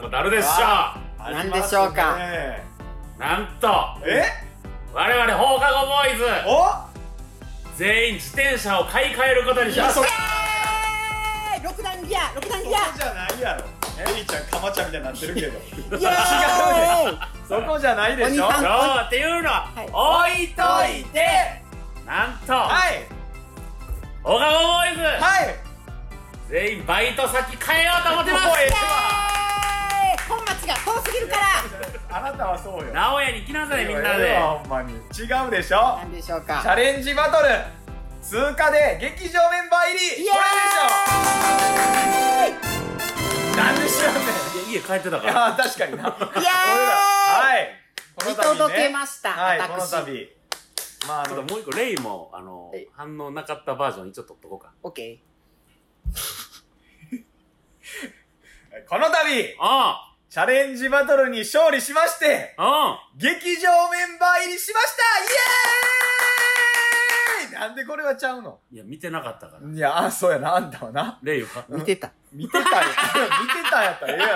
んことあるでしょ何でしょうか？ね。なんとえ？我々放課後ボーイズ。お？全員自転車を買い替えることにしました。えー六段ギア！六段ギア！そこじゃないやろ。エリちゃんかまちゃんみたいになってるけど。イエーイ！そこじゃないでしょ。そうっていうのは置いといてなんとはい。放課後ボーイズ。はい。全員バイト先変えようと思ってますが遠すぎるから。あなたはそうよ。名古屋に来なさいみんなええでわほんまに違うでしょ。何でしょうチかャレンジバトル。通過で劇場メンバー入り。イエこれでしーイょ。なんで知らんねん。いや家帰ってたから。あ確かにな。イエーイ。はい。この見度ね。届けましたはいこの私度。まああのちょっともう一個レイもあのはい。反応なかったバージョン一応取っとこうか。オッケ この度。あチャレンジバトルに勝利しましてあうん。劇場メンバー入りしました！イエーイ！なんでこれはちゃうの？いや見てなかったから。いやあそうやな。あんたはな。レイは？ー見てた。見てたよ。見てたんやったらええやろ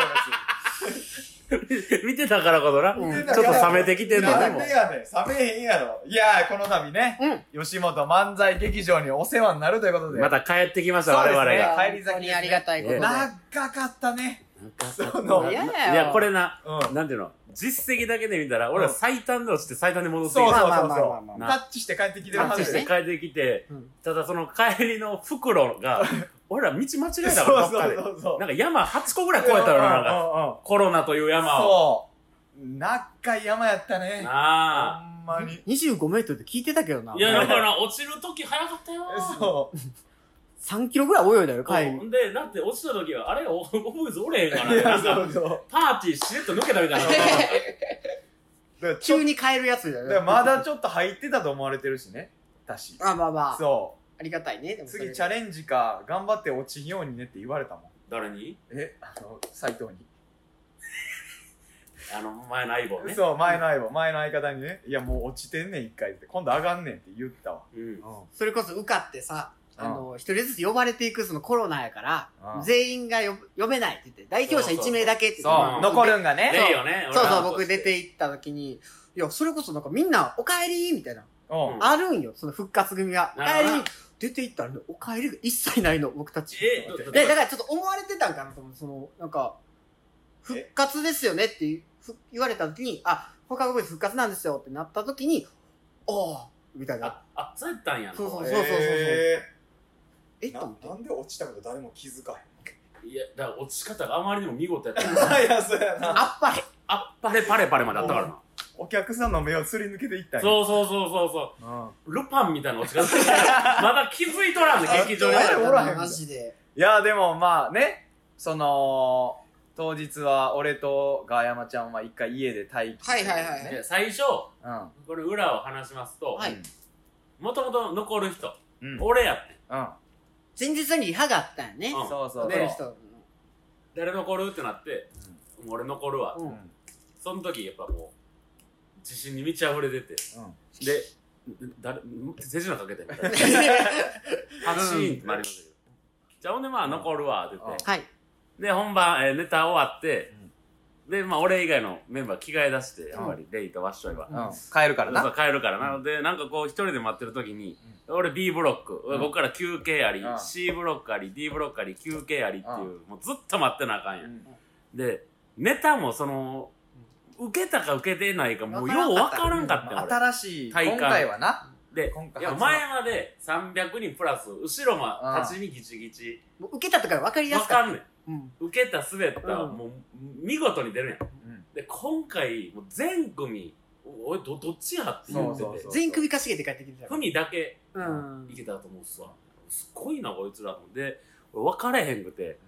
見てたからこそな、うんちょっと冷めてきてんのでも。なんでやねん冷めへんやろ。いやこの度ねうん。吉本漫才劇場にお世話になるということで。また帰ってきました、我々が。ですね。帰り本当にありがたいことで。長かったねその嫌だよいや、これな、うん。なんていうの、実績だけで見たら、俺は最短で落ちて最短で戻ってきそうそうた。そう。まあまあまあまあ。そうタッチして帰ってきてるはタッチしてずで帰ってきてうん、ただその帰りの袋が、俺ら道間違えたから、どっそかで。うそうそう。なんか山8個ぐらい越えたよな、なんか。かコロナという山を。そう。長い山やったね。ほなあ。んまに。25メートルで聞いてたけどな。いや、だから落ちるとき早かったよ。そう3キロぐらい泳いだよ帰りうんで、だって落ちたときは、あれ、お、おブーズおれへんから、なんか、そう。そうパーティーしれっと抜けたみたいな。だからちょ急に帰るやつだよだからまだちょっと入ってたと思われてるしね私。あまあまあ。そありがたいねでうもそれ次チャレンジか頑張って落ちんようにねって言われたもん。誰に？えあの斎藤に。あの、前の相棒ね。そう前の相棒。前の相方にね。いやもう落ちてんねん一回って。今度上がんねんって言ったわ。うん。それこそ受かってさあうんの一人ずつ呼ばれていくそのコロナやからうん全員が呼呼べないって言って代表者1名だけって言って残るんがね。そうそう僕出て行った時にいやそれこそなんかみんな「おかえり」みたいなあるんよ。その復活組が「おなるほど。かえり」出て行ったらねおかえりが一切ないの僕たち。えだからちょっと思われてたんかなと思う。そのなんか復活ですよねって言われた時にあ他の部復活なんですよってなった時におーみたいな。あ、あ、そうやったんや。な。そうそうえーえ？っと思って。ななんで落ちたこと誰も気づかいや、だから落ち方があまりにも見事やった。へ んいやそうやな。あっぱれ。あっぱれパレパレまであったからな。お客さんの目をすり抜けていったんや。そうそうそうそうそう。うん。ルパンみたいな落ち方 まだ気づいとらんね、劇場に。おらへんマジで。いやでもまあね。その当日は俺とガーヤマちゃんは一回家で待機はいはいはいで最初、うん。これ裏を話しますと、はい。もともと残る人、うん。俺やってん。うん前日にリハがあったんやね。うん。そうそう出る人。誰残るってなって、もう俺残るわ。うん。うんその時やっぱもう、自信に満ち溢れてて、うん。で、誰、手品かけて。みたいな。ーンってなりましたけど。じゃあほんでまあ残るわって言って。はい。で、本番、えーネタ終わって、で、まあ俺以外のメンバー着替え出して、やっぱりレイとワッショイは。うん。帰るからな。そう帰るからな。ので、なんかこう一人で待ってる時に、俺 B ブロック、うん。ここから休憩あり、うん。C ブロックあり、D ブロックあり、休憩ありっていう、もうずっと待ってなあかんやん。うん。で、ネタもその、受けたか受けてないか、もうようわからんかった。新しい今回はな。で、今回いや前まで300人プラス、後ろも立ち見ギチギチ。もう受けたとか分かりやわすかっかんねん。たうん。受けた、滑った、うん。もう見事に出るやん。うん。で、今回、もう全組、おい、ど、どっちやって言ってて。全員首かしげて帰ってきてたふみだけうんいけたと思うっすわ。すごいな、こいつらと思って。で、俺分かれへんくて、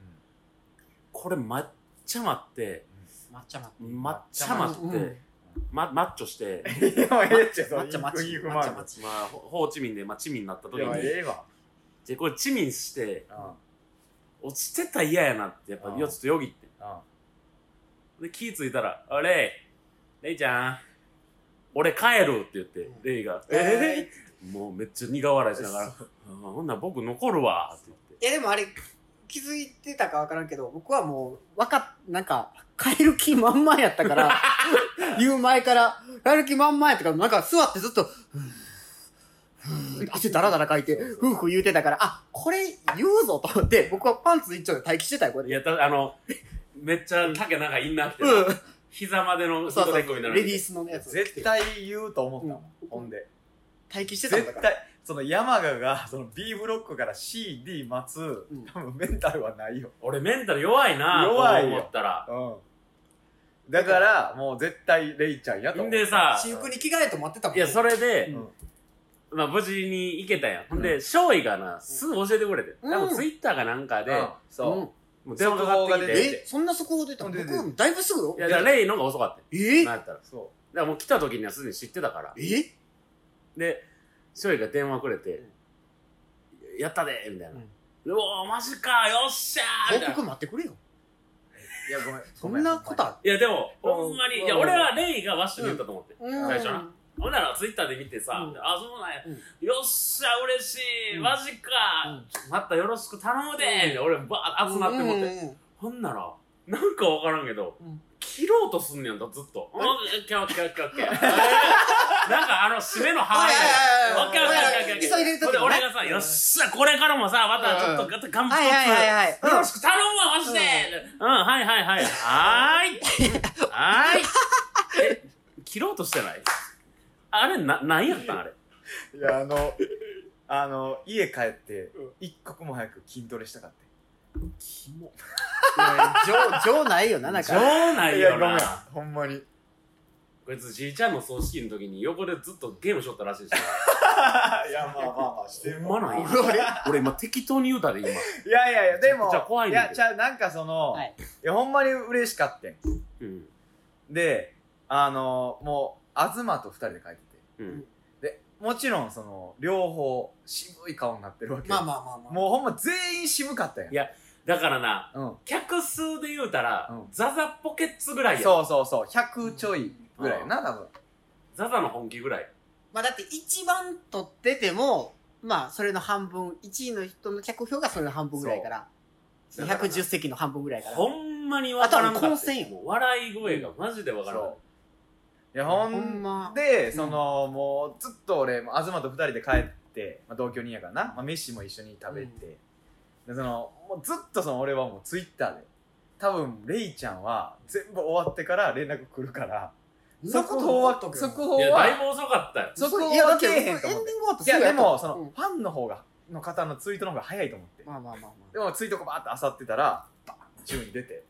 これ抹茶待って、抹茶抹抹茶待うん。って、ま、マッチョして、いやええっちゃそ抹茶抹茶インフ抹マーク茶抹茶まあ、ホホーチミンで、まあ、チミンになった時いやに、ええわ。で、これチミンして、うん。落ちてたら嫌やなって、やっぱ、うん。よちょっとよぎって。うん。で、気ぃついたら、あれレイちゃん、俺帰るって言って、レイが、えー、もうめっちゃ苦笑いしながら、うんほんなら僕残るわって言って。いやでもあれ気づいてたかわからんけど、僕はもう、わかっ、なんか、帰る気満々やったから、言う前から、帰る気満々やったから、なんか座ってずっと、ふぅふぅ汗だらだらかいて、ふうふう言うてたから、あ、これ言うぞと思って、僕はパンツ一丁で待機してたよ、これで。いや、たあの、めっちゃ丈長いインナー着てうん。な、膝までのそうそう。レディースのやつ。絶対言うと思ったんほんで待機してたんだから。絶対その山賀がその B ブロックから CD 待つ、ん多分メンタルはないよ俺メンタル弱いな弱いよと思ったら。うんだからもう絶対レイちゃんやと思うんでさ、私服に着替えと待ってたもん。いや、それで、うんまあ無事に行けたやん。ほんで、勝利がな、すぐ教えてくれて。うん多分ツイッターかなんかで、うんそう、うんもう電話かかってき速報が出てて。えそんな速報出たの？出て僕、だいぶすぐ？よい。や、だからレイの方が遅かったよ。え？なんやったら。だかそらもう来た時にはすでに知ってたから。え？で、勝利が電話くれて、やったでみたいな。うおー、マジかよっしゃーみたいな。報告。待ってくれよ。ういやごめん。そんなことあい。や、でも、ほんまに、うん。いや、俺はレイがワッシュに言ったと思って。うん。最初な。ほんならツイッターで見てさ、うん。あ、そうなんや、うん。よっしゃ、嬉しい、うん。マジか、またよろしく頼むで、みたいな。俺バーッ集まって思って、うんうん。うん。ほんなら、なんかわからんけど、うん切ろうとすんねやんだ、ずっと。オッケーオッケーオッケーオッケー。なんかあの、締めのハーイオッケーオッケーオッケーオッケー。急い俺がさ、よっしゃ、これからもさ、またちょっと頑張はいはいはいはい。よろしく頼むわ、マジでうん、はいはいはい。はーい。はーい。え、切ろうとしてない？あれ、な、何やったんあれ。いやあのあの家帰ってうん一刻も早く筋トレしたかったキモ。情、情ないよな、なん情か。ないよいやごめんな。ほんまにこいつじいちゃんの葬式の時に横でずっとゲームしとったらしいし。いやまあまあまあしてほんまなんや。俺俺今適当に言うたで今。いやいやいやでもめちゃ怖いねんけどやじゃあなんかその、はいい、やほんまに嬉しかったんうん。であのもう東と二人で書いててうん。でもちろんその両方渋い顔になってるわけよまあまあまあまあ。もうほんま全員渋かったやんいやだからな、うん。客数で言うたら、うん。ザザポケッツぐらいや。そうそうそう。100ちょいぐらいやな多分。ザザの本気ぐらい。まあだって一番取ってても、まあそれの半分、1位の人の客票がそれの半分ぐらいから。そう。110席の半分ぐらいから。ほんまにわからんかった笑い声がマジでわからん。かっいやほほんま。んでそのもうずっと俺東と二人で帰って、まあ、同居人やからな、まあ、飯も一緒に食べて、でそのもうずっとその俺はもうツイッターで。多分レイちゃんは全部終わってから連絡来るから。速報は速た。報いや、だいはぶ遅かった。よ。速報いやだって。はけえへんとエンディン思ってグ終わった。いやでもその、うん。ファンの方がの方のツイートの方が早いと思って。まあまあまあまでもツイートこバーって漁ってたらバーン順位出て。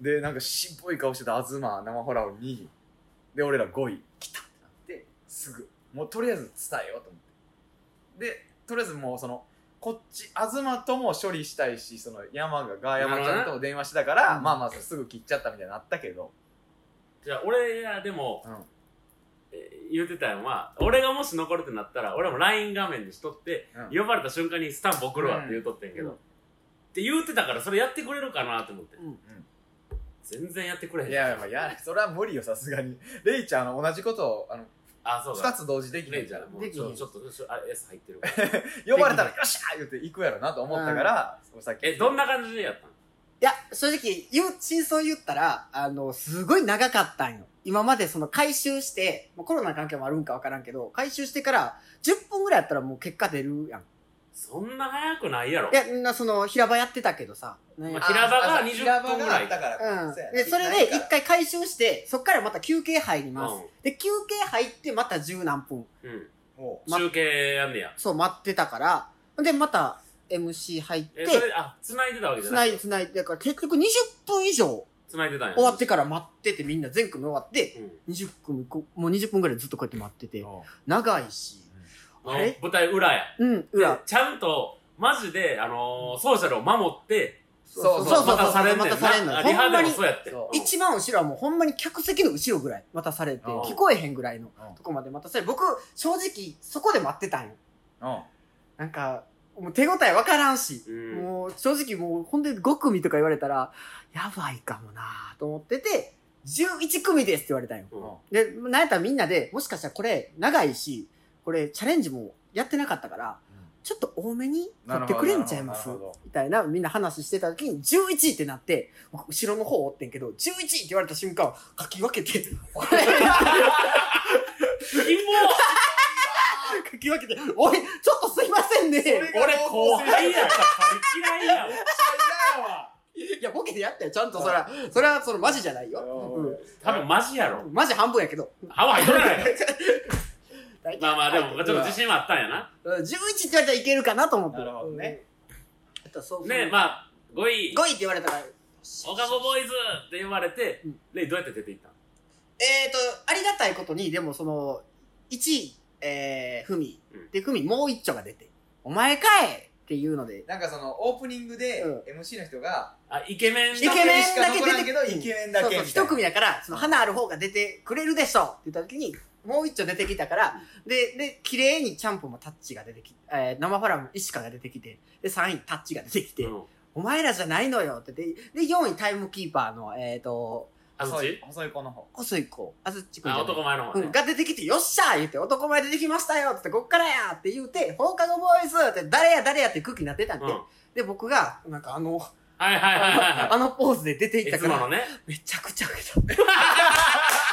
でなんか渋い顔してた東生ホラーを2位で俺ら5位。来たってなってすぐ。もうとりあえず伝えようと思って。でとりあえずもうそのこっち東とも処理したいしその山がガーヤマちゃんとも電話してたから、うん。まあまあすぐ切っちゃったみたいになったけど、じゃあ、俺がでも、うん。えー言うてたのは、俺がもし残るってなったら、俺も LINE 画面にしとって、うん。呼ばれた瞬間にスタンプ送るわって言うとってんけど、うん。って言うてたから、それやってくれるかなと思って。うん全然やってくれへん。いやまあやそれは無理よさすがに。レイちゃん同じことをあのあ、そうだ。2つ同時できなレイちゃん、い。からもうちょちょっと、あ S 入ってる。呼ばれたらよっしゃー言って行くやろなと思ったから、さっき。え、どんな感じでやったの？いや、正直、言う、真相言ったら、あの、すごい長かったんよ。今までその回収して、まあ、コロナの関係もあるんかわからんけど、回収してから10分ぐらいやったらもう結果出るやん。そんな早くないやろい。や、な、その、平場やってたけどさ。ねまあ平場が20平場分ぐらいだから、うん。で、それで一回回収して、そっからまた休憩入ります。うで、休憩入ってまた十何分。ん。うん。もま中継やんねや。そう、待ってたから。で、また MC 入ってえ、、それ、あ、繋いでたわけじゃない繋いで繋いで、だから結局20分以上繋いでたんや。終わってから待っててみんな全組終わって、うん。20組こ、もう20分ぐらいずっとこうやって待ってて、う長いし、舞台裏や。うん、裏で。ちゃんと、マジで、あのー、ソーシャルを守って、そうそうそうそう待たされんのな。リハでもそうやって。一番後ろはもうほんまに客席の後ろぐらい待たされて、うん聞こえへんぐらいのうんとこまで待たされ、僕、正直、そこで待ってたんよ。うんなんか、もう手応えわからんし、うんもう正直もうほんで5組とか言われたら、やばいかもなと思ってて、11組ですって言われたんよ。うんで、なんやったらみんなで、もしかしたらこれ長いし、これチャレンジもやってなかったから、ちょっと多めに取ってくれんちゃいます？みたいなみんな話してた時に11ってなって僕後ろの方おってんけど11って言われた瞬間書き分けてキモ書き分けて「おいちょっとすいませんね」れが俺後輩やった嫌いやん。いやボケてやったよちゃんとそれはそれはそのマジじゃないよ、うん。多分マジやろ。マジ半分やけど。歯は入っとらない まあまあでも、ちょっと自信はあったんやな。うん。11って言われたらいけるかなと思って。なるほどね。うん。あとそうねまあ、5位、5位って言われたらオカゴボーイズって言われてうん、レイどうやって出ていったの？えーと、ありがたいことに、でもその、1位、えー、ふみ。うん。で、ふみもう一丁が出て、お前かいっていうので、なんかそのオープニングでうん。MC の人があ、イケメンイケメンだけ出てイケメンだけ一組だから、その花ある方が出てくれるでしょって言った時に、もう一丁出てきたから、で、で、綺麗にキャンプもタッチが出てきて、えー、生ファラも石川が出てきて、で、3位タッチが出てきて、うん。お前らじゃないのよって。で、で、4位タイムキーパーの、えーと、あず細いち細い子の方。細い子、あずっちくん男前の方ね。うん、。が出てきて、よっしゃー言って、男前出てきましたよってって、こっからやって言うて、放課後ボーイズって、誰や誰やって空気になってたんで、うん。で、僕が、なんかあの、はいはいはいはいはあのポーズで出ていっい。たから、ね。めちゃくちゃ受けた。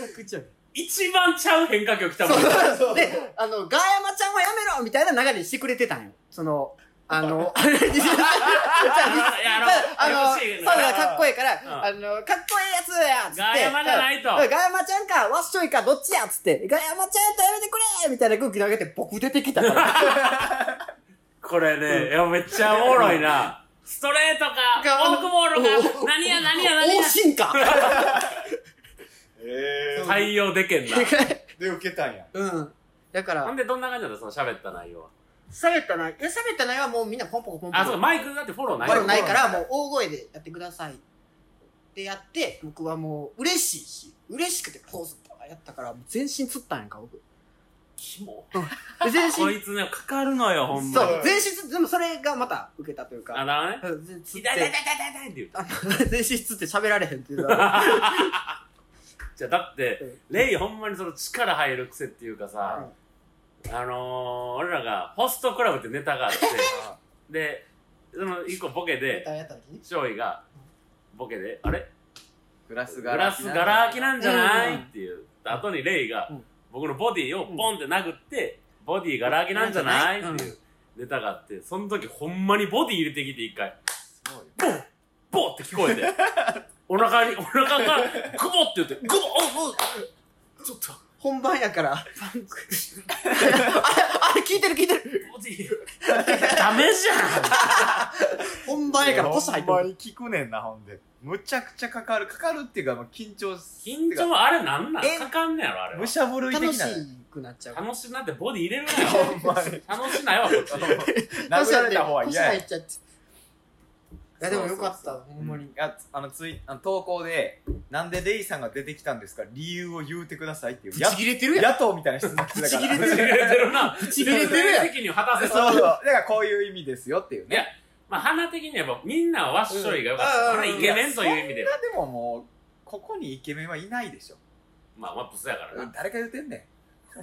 めちゃくちゃ受一番ちゃう変化球来たけもん。た。そう。で、あの、ガーヤマちゃんはやめろみたいな流れにしてくれてたんよ。その、あの、あれ、じゃあいやあのそうだ、かっこいいから、んあの、かっこいいやつやつって。ガーヤマじゃないとうんガーヤマちゃんか、ワッショイか、どっちやつって、ガーヤマちゃんやったらやめてくれみたいな空気投げて、僕出てきたから。これね、いや、めっちゃおもろいな。ストレートか、がフォークボールか、お何や何や何や往。診かえ対応でけんな。で受けたんやうん。だからほん、で、どんな感じだったその喋った内容は？喋ったない、え、喋ったないはもうみんなポンポコポンポコ。あ、そうか、マイクだってフォローないフォローから、もう大声でやってください。ってやって、僕はもう嬉しいし、嬉しくてポーズとかやったから、もう全身つったんやんか、僕。キモ。で全身、こいつね、かかるのよ、ほんまに。そう、全身つ、でもそれがまた受けたというあ、か、だからね。うん全つっ痛い痛い痛いて、痛い痛いって言うた。あの全身つって喋られへんっていうのは、じゃあ、だって、レイほんまにその力入る癖っていうかさ、あのー、俺らがホストクラブってネタがあって、で、その一個ボケで、やった時？に勝利が、ボケで、あれ？グラスグラスガラ空きなんじゃない、うんっていう。後にレイがうん、僕のボディをポンって殴って、ボディガラ空きなんじゃない、うんっていうネタがあって、その時ほんまにボディ入れてきて一回、ボーって聞こえて、お腹に、お腹が、グボって言って、グボおおちょっと、本番やから、パンク。あれ、あれ聞いてる聞いてる。ボディ、ダメじゃん本番やからポス入ってる。ほんまに聞くねんなほんでむちゃくちゃかかるかかるっていうかもう緊張緊張あれなんなん？え？かかんねやろ、あれはむ。しゃぶるい楽し的なくなっちゃう。楽しなってボディ入れるなほよ。んまに楽しないわ、こっち。殴られた方は腰嫌や入っちゃって。いや、でもよかった、ほんまに。ああのツイあの投稿でなんでレイさんが出てきたんですか？理由を言うてくださいっていう。ぶち切れてるやん。野党みたいな質問来てたから。ぶち切れてるな。ぶち切れてるやん。責任を果たせそうそう。だからこういう意味ですよっていうね。いや、まあ、花的にはやっぱみんなはワッショイが良かった。うんこれイケメンという意味で。は。そんなでももうここにイケメンはいないでしょ。まあ、まあ、ブスやからな。誰が言ってんねん。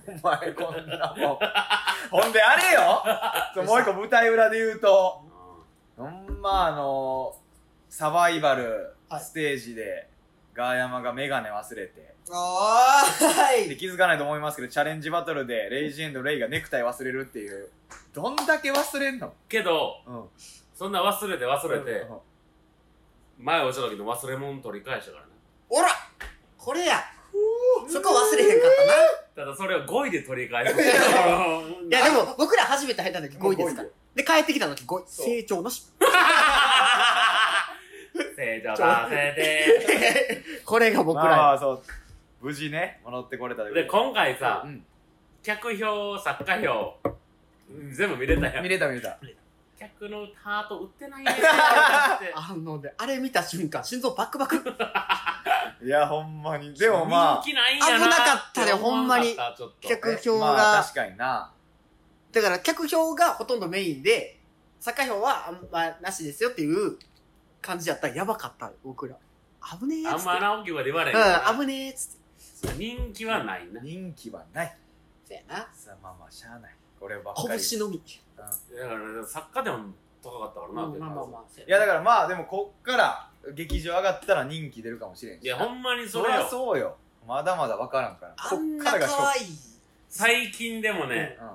お前こんなもん。ほんであれよ。そうもう一個舞台裏で言うとまあのサバイバルはいステージで、ガーヤマがメガネ忘れてあー、はでい。気づかないと思いますけどチャレンジバトルでレイジエンドレイがネクタイ忘れるっていうどんだけ忘れんの？けど、うんそんな忘れて忘れて、うん前落ちた時の忘れ物取り返したからね。おらこれや。そこ忘れへんかったな。ただそれを5位で取り返す。いいや、でも、僕ら初めて入った時5位ですから。で、帰ってきた時5位。成長なし。成長させて。これが僕らや。まあそう。無事ね戻ってこれたで、今回さう、ん。客票、作家票、全部見れたやん見。れた見れた。客のハート売ってないね。あのね、あれ見た瞬間、心臓バックバク。いやほんまに。でもま人気ないんやな危なかったねて思わなかほんったちょっと。あ客票まあが、確かにな。だから客票がほとんどメインで、作家票はあんまなしですよっていう感じやったらやばかった、僕ら。危ねえっつって。あんまな大きい声で言われへんからうん、危ねえっつって。人気はないな。人気はないそうやな。さあまあまあしゃあないこればっかり拳のみ。うんだからね作家でも高かったからな、まあまあまあ。いやだからまあでもこっから劇場上がったら人気出るかもしれんしいやほんまにそそりゃれよそうよまだまだ分からんからあんなこっからが可愛い。最近でもね、うん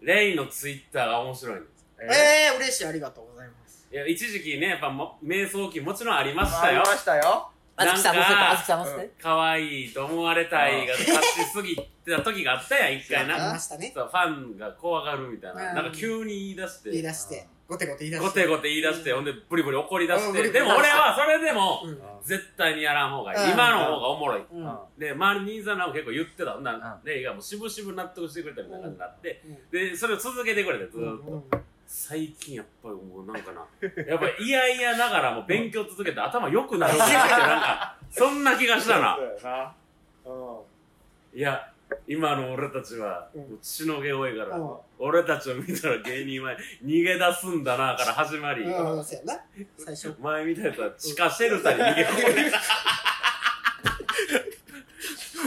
レイのツイッターが面白いえええー、嬉しい、ありがとうございます。いや一時期ねやっぱも瞑想期もちろんありましたよ。ありましたよ。あずきさんもせて、なんかあずきさんもせて。可愛いと思われたいが勝ちすぎてた時があったやん一回ありなましたね。そうファンが怖がるみたいな、うん。なんか急に言い出して。言い出して、ごてごて言い出して。ゴテゴテ言い出して、ほんでブリブリ怒り出して、でも俺はそれでもうん。絶対にやらん方がいい、うん。今の方がおもろい、うん。うん。で周りに兄さんらも結構言ってた。ならうレイがもうしぶしぶ納得してくれたみたいな感じになって、うん。でそれを続けてくれてずーっと、うん最近やっぱりもうなんかな。やっぱり嫌々ながらも勉強続けて頭良くなるってなんかそんな気がしたな。いや今の俺たちは血の毛多いから、うん。俺たちを見たら芸人は逃げ出すんだなから始まり。前みたいな。やつは地下シェルターに逃げ込んで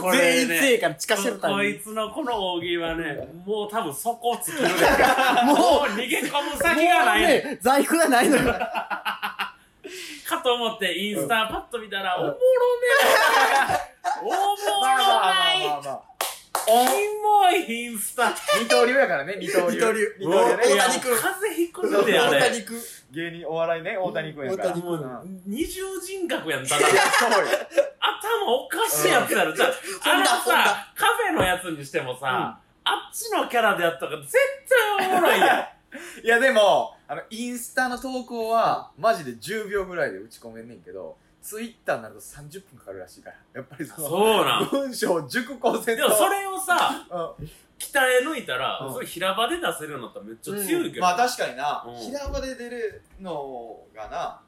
こ全れ員強ねいから地下シェルタこ。いつのこの大喜利はね、もう多分そこ尽きるで もう逃げ込む先がないねんもうね、在庫がないのよ。かと思ってインスタパッと見たら、おもろねおもろないまあまあまあまあ。キモい。インスタ。二刀流やからね二刀流。二刀流。二刀流ね。大谷君。風邪ひくんであれ。大谷君。芸人お笑いね大谷君やから。大谷君。うん。もう二重人格やんただいやそうよ。頭おかしいやつやろ。じゃああのほんださカフェのやつにしてもさ、あっちのキャラでやったから絶対おもろいやん。いやでもあのインスタの投稿はマジで10秒ぐらいで打ち込めんねんけどツイッターになると30分かかるらしいから。やっぱりそのそうなん。文章を熟考せんと。でもそれをさうん。鍛え抜いたら、うん。それ平場で出せるようになったらめっちゃ強いけど、まあ確かにな、うん。平場で出るのがな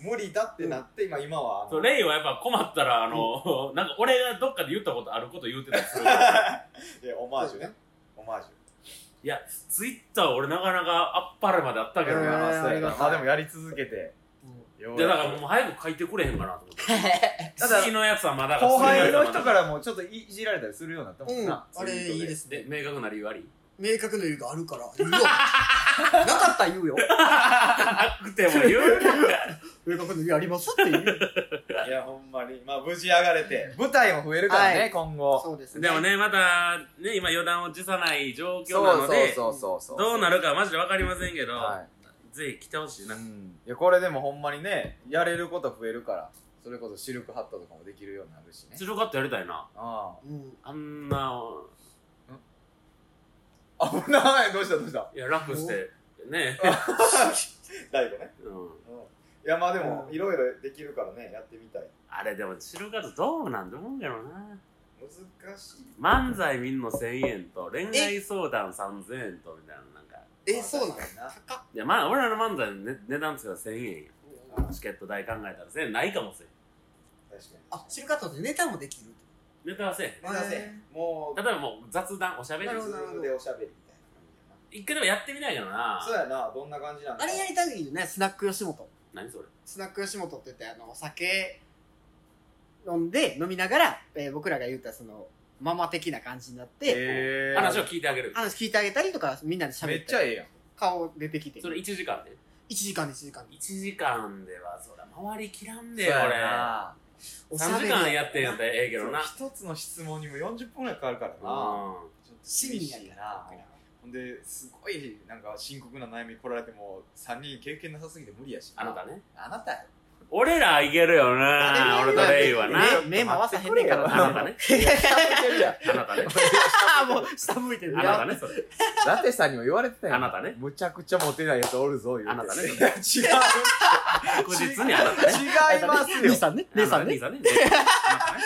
無理だってなって、今今はあのそうレイはやっぱ困ったらあの、なんか俺がどっかで言ったことあること言うてたりする。いやオマージュね。オマージュ。いやツイッター俺なかなかあっぱれまであったけどうんな、まありがとうなまあでもやり続けてよ。うでだやくからもう早く書いてくれへんかなと思って。た だ次のやつはまだ後輩の人からもちょっっといじられたりするようになったもんな、うんあれいいですすで明確な理由あり？明確な理由があるから。言うよ。なかったら言うよ。なくても言う。な明確な理由ありますって言う。いやほんまに。まあ無事上がれて舞台も増えるからね、はい。今後。そうですね。でもねまたね今予断を辞さない状況そうなのでそうそうそう。どうなるかはマジで分かりませんけど、はぜひ来てほしいい、な、うん、いやこれでもほんまにねやれること増えるからそれこそシルクハットとかもできるようになるしね。ツルカットやりたいな。あうん。あんなあ危ない！どうした？どうした？いや楽してね。大悟ね。うん。いやまあでもうんいろいろできるからねやってみたい。あれでもシルカットどうなんて思うけどな。難しい。漫才見んの1000円と恋愛相談3000円とみたいなえ、そうなの確かにな高っ。いやまあ俺らの漫才の値値段つけたら1000円やチケット代考えたら1000円。ないかもしれん。確かに。あ、シルカットでネタもできる？ネタはせえへん。ません。もう例えばもう雑談おしゃべりなる。ほどでおしゃべりみたいな一回でもやってみないけどな。感じやなそうやな。どんな感じなんだ？あれやりたいよね、スナック吉本。何それ？スナック吉本って言って、あの、お酒飲んで、飲みながら、えー僕らが言ったその、ママ的な感じになって、話を聞いてあげる。話聞いてあげたりとか、みんなで喋めっったちゃええやん。顔出てきて。それ1時間で？1時間で1時間。で。1時間ではそら回りきらんでそうや俺な3時間やってんやったらええけどな。そう一つの質問にも40分ぐらいかかるからな。うちょっと親身やりな。ほんですごいなんか深刻な悩み来られても3人経験なさすぎて無理やしんあなたね。あなたよ俺らいけるよな俺とレイはな。目目回さへんねんからな。あなたね。いや下向いてるやん あなたね。ああ、もう下向いてる。あなたねそれ。ラテさんにも言われてたよ。あなたね。むちゃくちゃモテないやつおるぞ言うて。あなたね。違う。確実にあなたね。違いますよ。姉さんね。姉さんね。兄。さんね。あなたね。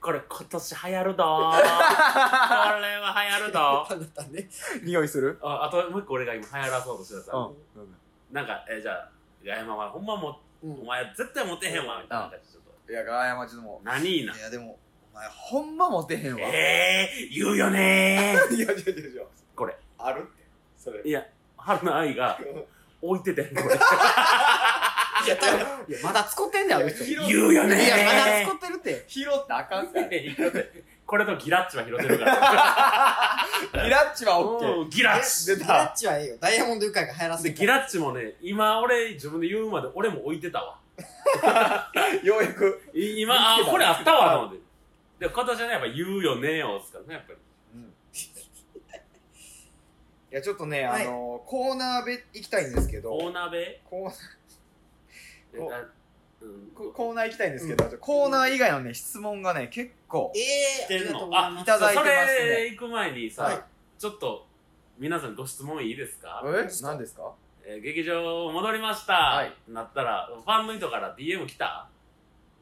これ今年流行るどーこれは流行るどあなたね。匂いする？ああともう一個俺が今流行らそうとしてた。さ、うんなんかえじゃあガヤマはほんまもうんお前絶対モテへんわみたいな感じでちょっといやガヤマちょっとも何いいなういやでもお前ほんまモテへんわいやええー、言うよねーいやいやいやこれあるってそれいや春の愛が置いててんこれいや、まだ使ってんだよ、あの人。い拾言うよねーや、まだ使ってるって。拾ったらあかんからいこれとギラッチは拾ってるから。ギラッチはオッケー。うんギラッチ出ギラた。ッチはええよ。ダイヤモンドユカイが流行らせで、てギラッチもね、今俺自分で言うまで俺も置いてたわ。ようやく。い今、あ見つけたこれあったわと思って。で、今年はね、やっぱ言うよねよ、ですからね、やっぱり。いや、ちょっとね、はいあの、コーナーべ行きたいんですけど、大鍋コーおえあうんココーナー行きたいんですけど、コーナー以外のね、質問がね、結構、ええ来てんの。あいただいてますね。それ行く前にさ、はい。ちょっと、皆さんご質問いいですか？え？何ですか？えー劇場戻りました、はい。なったら、ファンの人から DM 来た？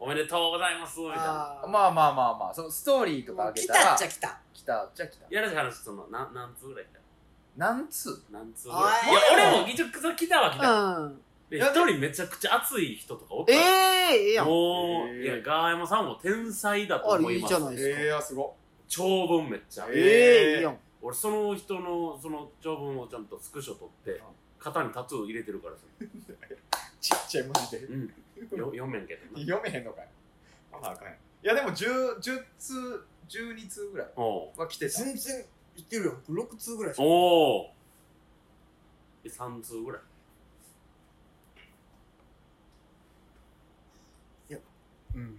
おめでとうございます。みたいな。まあまあまあまあ、そのストーリーとかあげたら来たっち、ゃ来た。来たっちゃ来た。やらしい話、その、な何通ぐらい来た？何通何通ぐらい。いや、俺も一応来たは来た。うん。で、一人めちゃくちゃ熱い人とかおったえのえええやん。もう、えーいや、ガーヤマさんも天才だとあ思います。れいいじゃないですか。えー、すご長文めっちゃ。えええいいやん。俺、その人の、その長文をちゃんとスクショ取って、肩にタトゥー入れてるからさ。ちっちゃい文字で。うん。よ読めんけどな。読めへんのかいあかんやんいや、でも10、10通、12通ぐらいは来てた。全然いってるよ。6通ぐらいしか。おお。3通ぐらい。うん。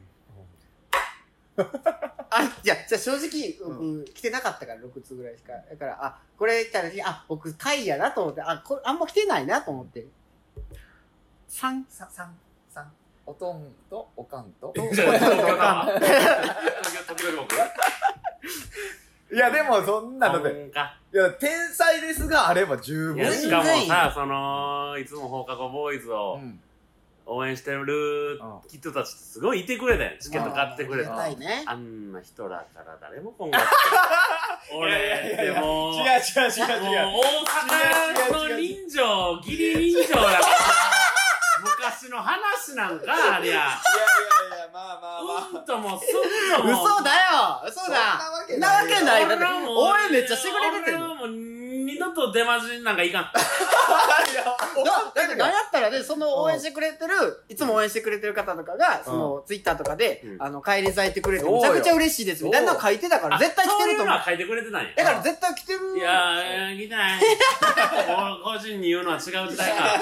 あ、じゃあ、じゃあ正直、僕、来てなかったから、6通ぐらいしか。だから、あ、これ言ったら、あ、僕、回やなと思って、あ、これ、あんま来てないなと思って。3、さ三三おとんとおかんとじゃあ、東京か。時々僕。いやでもそんなだってうんか。いや天才ですがあれば十分いや、全然しかもさ、その、いつも放課後ボーイズうをん応援してるうん人たちってすごいいてくれたよ。チケット買ってくれた。ね。あんな人らから誰も。俺いやいやいやってもう、違う違う違う違うもう大阪の人情、義理人情だから。昔の話なんか、ありゃ。いやいやいやまあまあまあうんともすんとも。嘘だよ嘘だそんなわけないよなわけないだって応援めっちゃしてくれててんの俺はもう二度と出まじなんかいかん。だだってなんやったらね、その応援してくれてる、いつも応援してくれてる方とかが、その、ツイッターとかでう、んあの、帰り咲いてくれて、めちゃくちゃ嬉しいです、みたいなの書いてたから、絶対来てると思う。そういうのは書いてくれてない。だから絶対来てる。いやー、来てない。俺個人に言うのは違う時代か。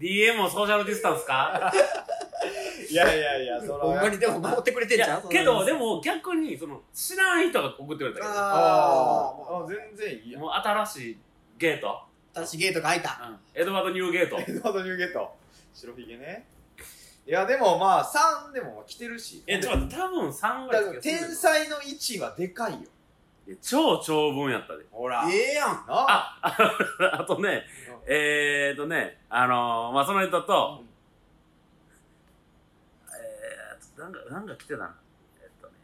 DM もソーシャルディスタンスか？いやいやいやそほんまにでも守ってくれていんじゃんや、けど、でも。も逆に、その、知らん人が送ってくれたけど、あああ全然いいや。もう新しいゲート、あ、私ゲートが開いた。エドワード・ニューゲート。エドワード・ニューゲート。白ひげね。いやでもまあ3でも来てるし。え、ちょっと待って、多分3ぐらだからいしか天才の位置はでかいよ。いや超長文やったで。ほら。ええやん。な。あ、ああとね、えーとね、あのー、まあ、その人と、えーと、なんか、なんか来てたな。えっとね、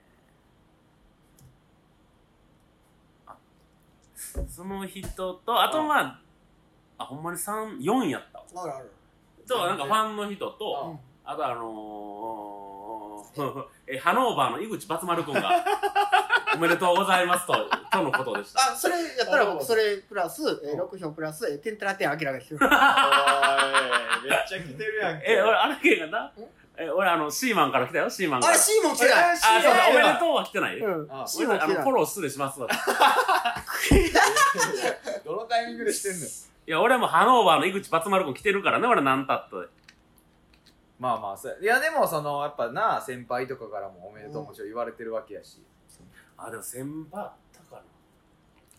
あ、その人と、あとまあ、あ、ほんまに3、4やったわ。あるある。と、なんかファンの人と、うんあとあのー、え、ハノーバーの井口バツ丸くんが、おめでとうございますと、とのことでした。あ、それやったら僕、それプラス、えー、6票プラス、えー、天てら天明らかにしてる。おいめっちゃ来てるやんけ え、俺、あれけがな、え、俺、あの、シーマンから来たよ、シーマンから。あれ、シーモン来てない。えーあ、そうだ、おめでうとうは来てない？うん。ああのフォ。ロー失礼しますどのタイミングでしてんのや、俺もハノーバーの井口バツ丸くん来てるからね、俺なんたって。まあまあそうや。いやでもそのやっぱな先輩とかからもおめでとうもちろん言われてるわけやし。あ、でも先輩あったかな。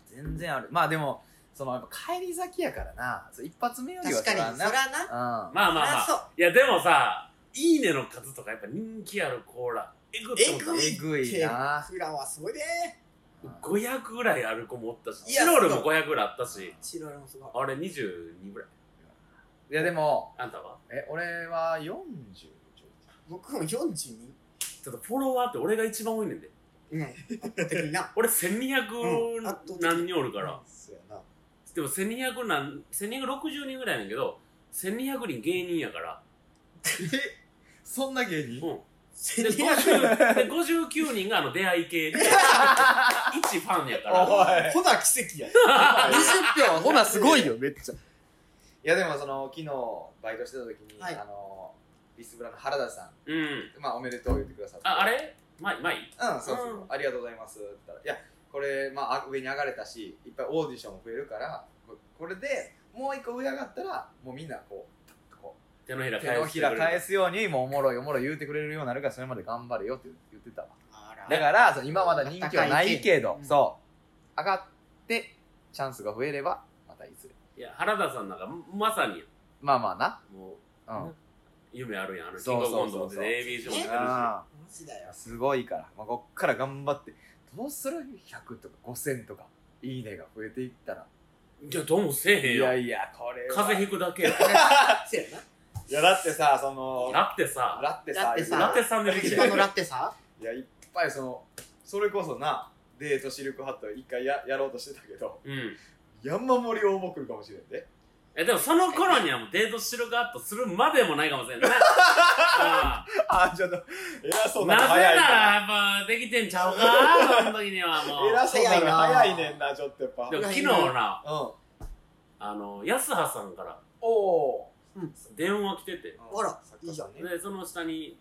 全然ある。まあでもそのやっぱ帰り咲きやからな。そう一発目よりは確かに、そな。らな。うん。まあまあまそう。あ。いや、でもさ、いいねの数とかやっぱ人気あるコーラ、えぐっえぐい。えぐいな。フラはすごいね。500ぐらいある子もおったし、チロルも500ぐらいあったし、チロルもすごい。あれ22ぐらい。いやでもあんたは？え俺は40僕も42。ちょっとフォロワーって俺が一番多いねんで。うん。圧倒的にな。俺うん1200圧倒的何人おるから。そうやなでも1200何、1260人ぐらいやねんけど、1200人芸人やから。え？そんな芸人？うん。で、1200 50で59人があの出会い系で、一ファンやから。ほな奇跡や。20票はほなすごいよ、めっちゃ。いやでもその昨日バイトしてた時に、はい。あのビスブラの原田さん。うん。まあおめでとう言ってくださって。あ、あれ？まいまいうん、そうそう、う。ん。ありがとうございますって言ったら、いや、これ、まあ、あ上に上がれたし、いっぱいオーディションも増えるから、ここれでもう一個上上がったら、もうみんなこう、こ手のひらう手のひら返返すように、もうおもろいおもろい言うてくれるようになるから、それまで頑張れよって言ってたわ。だから、その今まだ人気はないけどう、んそう、上がって、チャンスが増えれば、いや原田さんなんかまさに。まあまあな。もう、うん。夢あるやんあのキそうングオブコントそうそうそうで ABC も出てるし。あマジだよ。ーすごいから、まあ、こっから頑張って、どうする ?100 とか5000とか、いいねが増えていったら。いやどうもせえへんよ。いやいや、これは。風邪ひくだけやそうやないや、だってさ、その、だってさラッテさ、だってさラテさんでできて一番のラッテさ いや、いっぱいその、それこそな、デートシルクハット一回ややろうとしてたけど、うん山盛り応募来るかもしれんで。えでもその頃にはもうデートしてるかとするまでもないかもしれんない ああ、ちょっと、偉そうあなぜならな。やっぱできてんちゃうか？その時にはもう。偉そうなの早いねんな、ちょっとやっぱ。でも昨日なうん。あの安葉さんからおお電話来てて。あら作家さんね。でその下に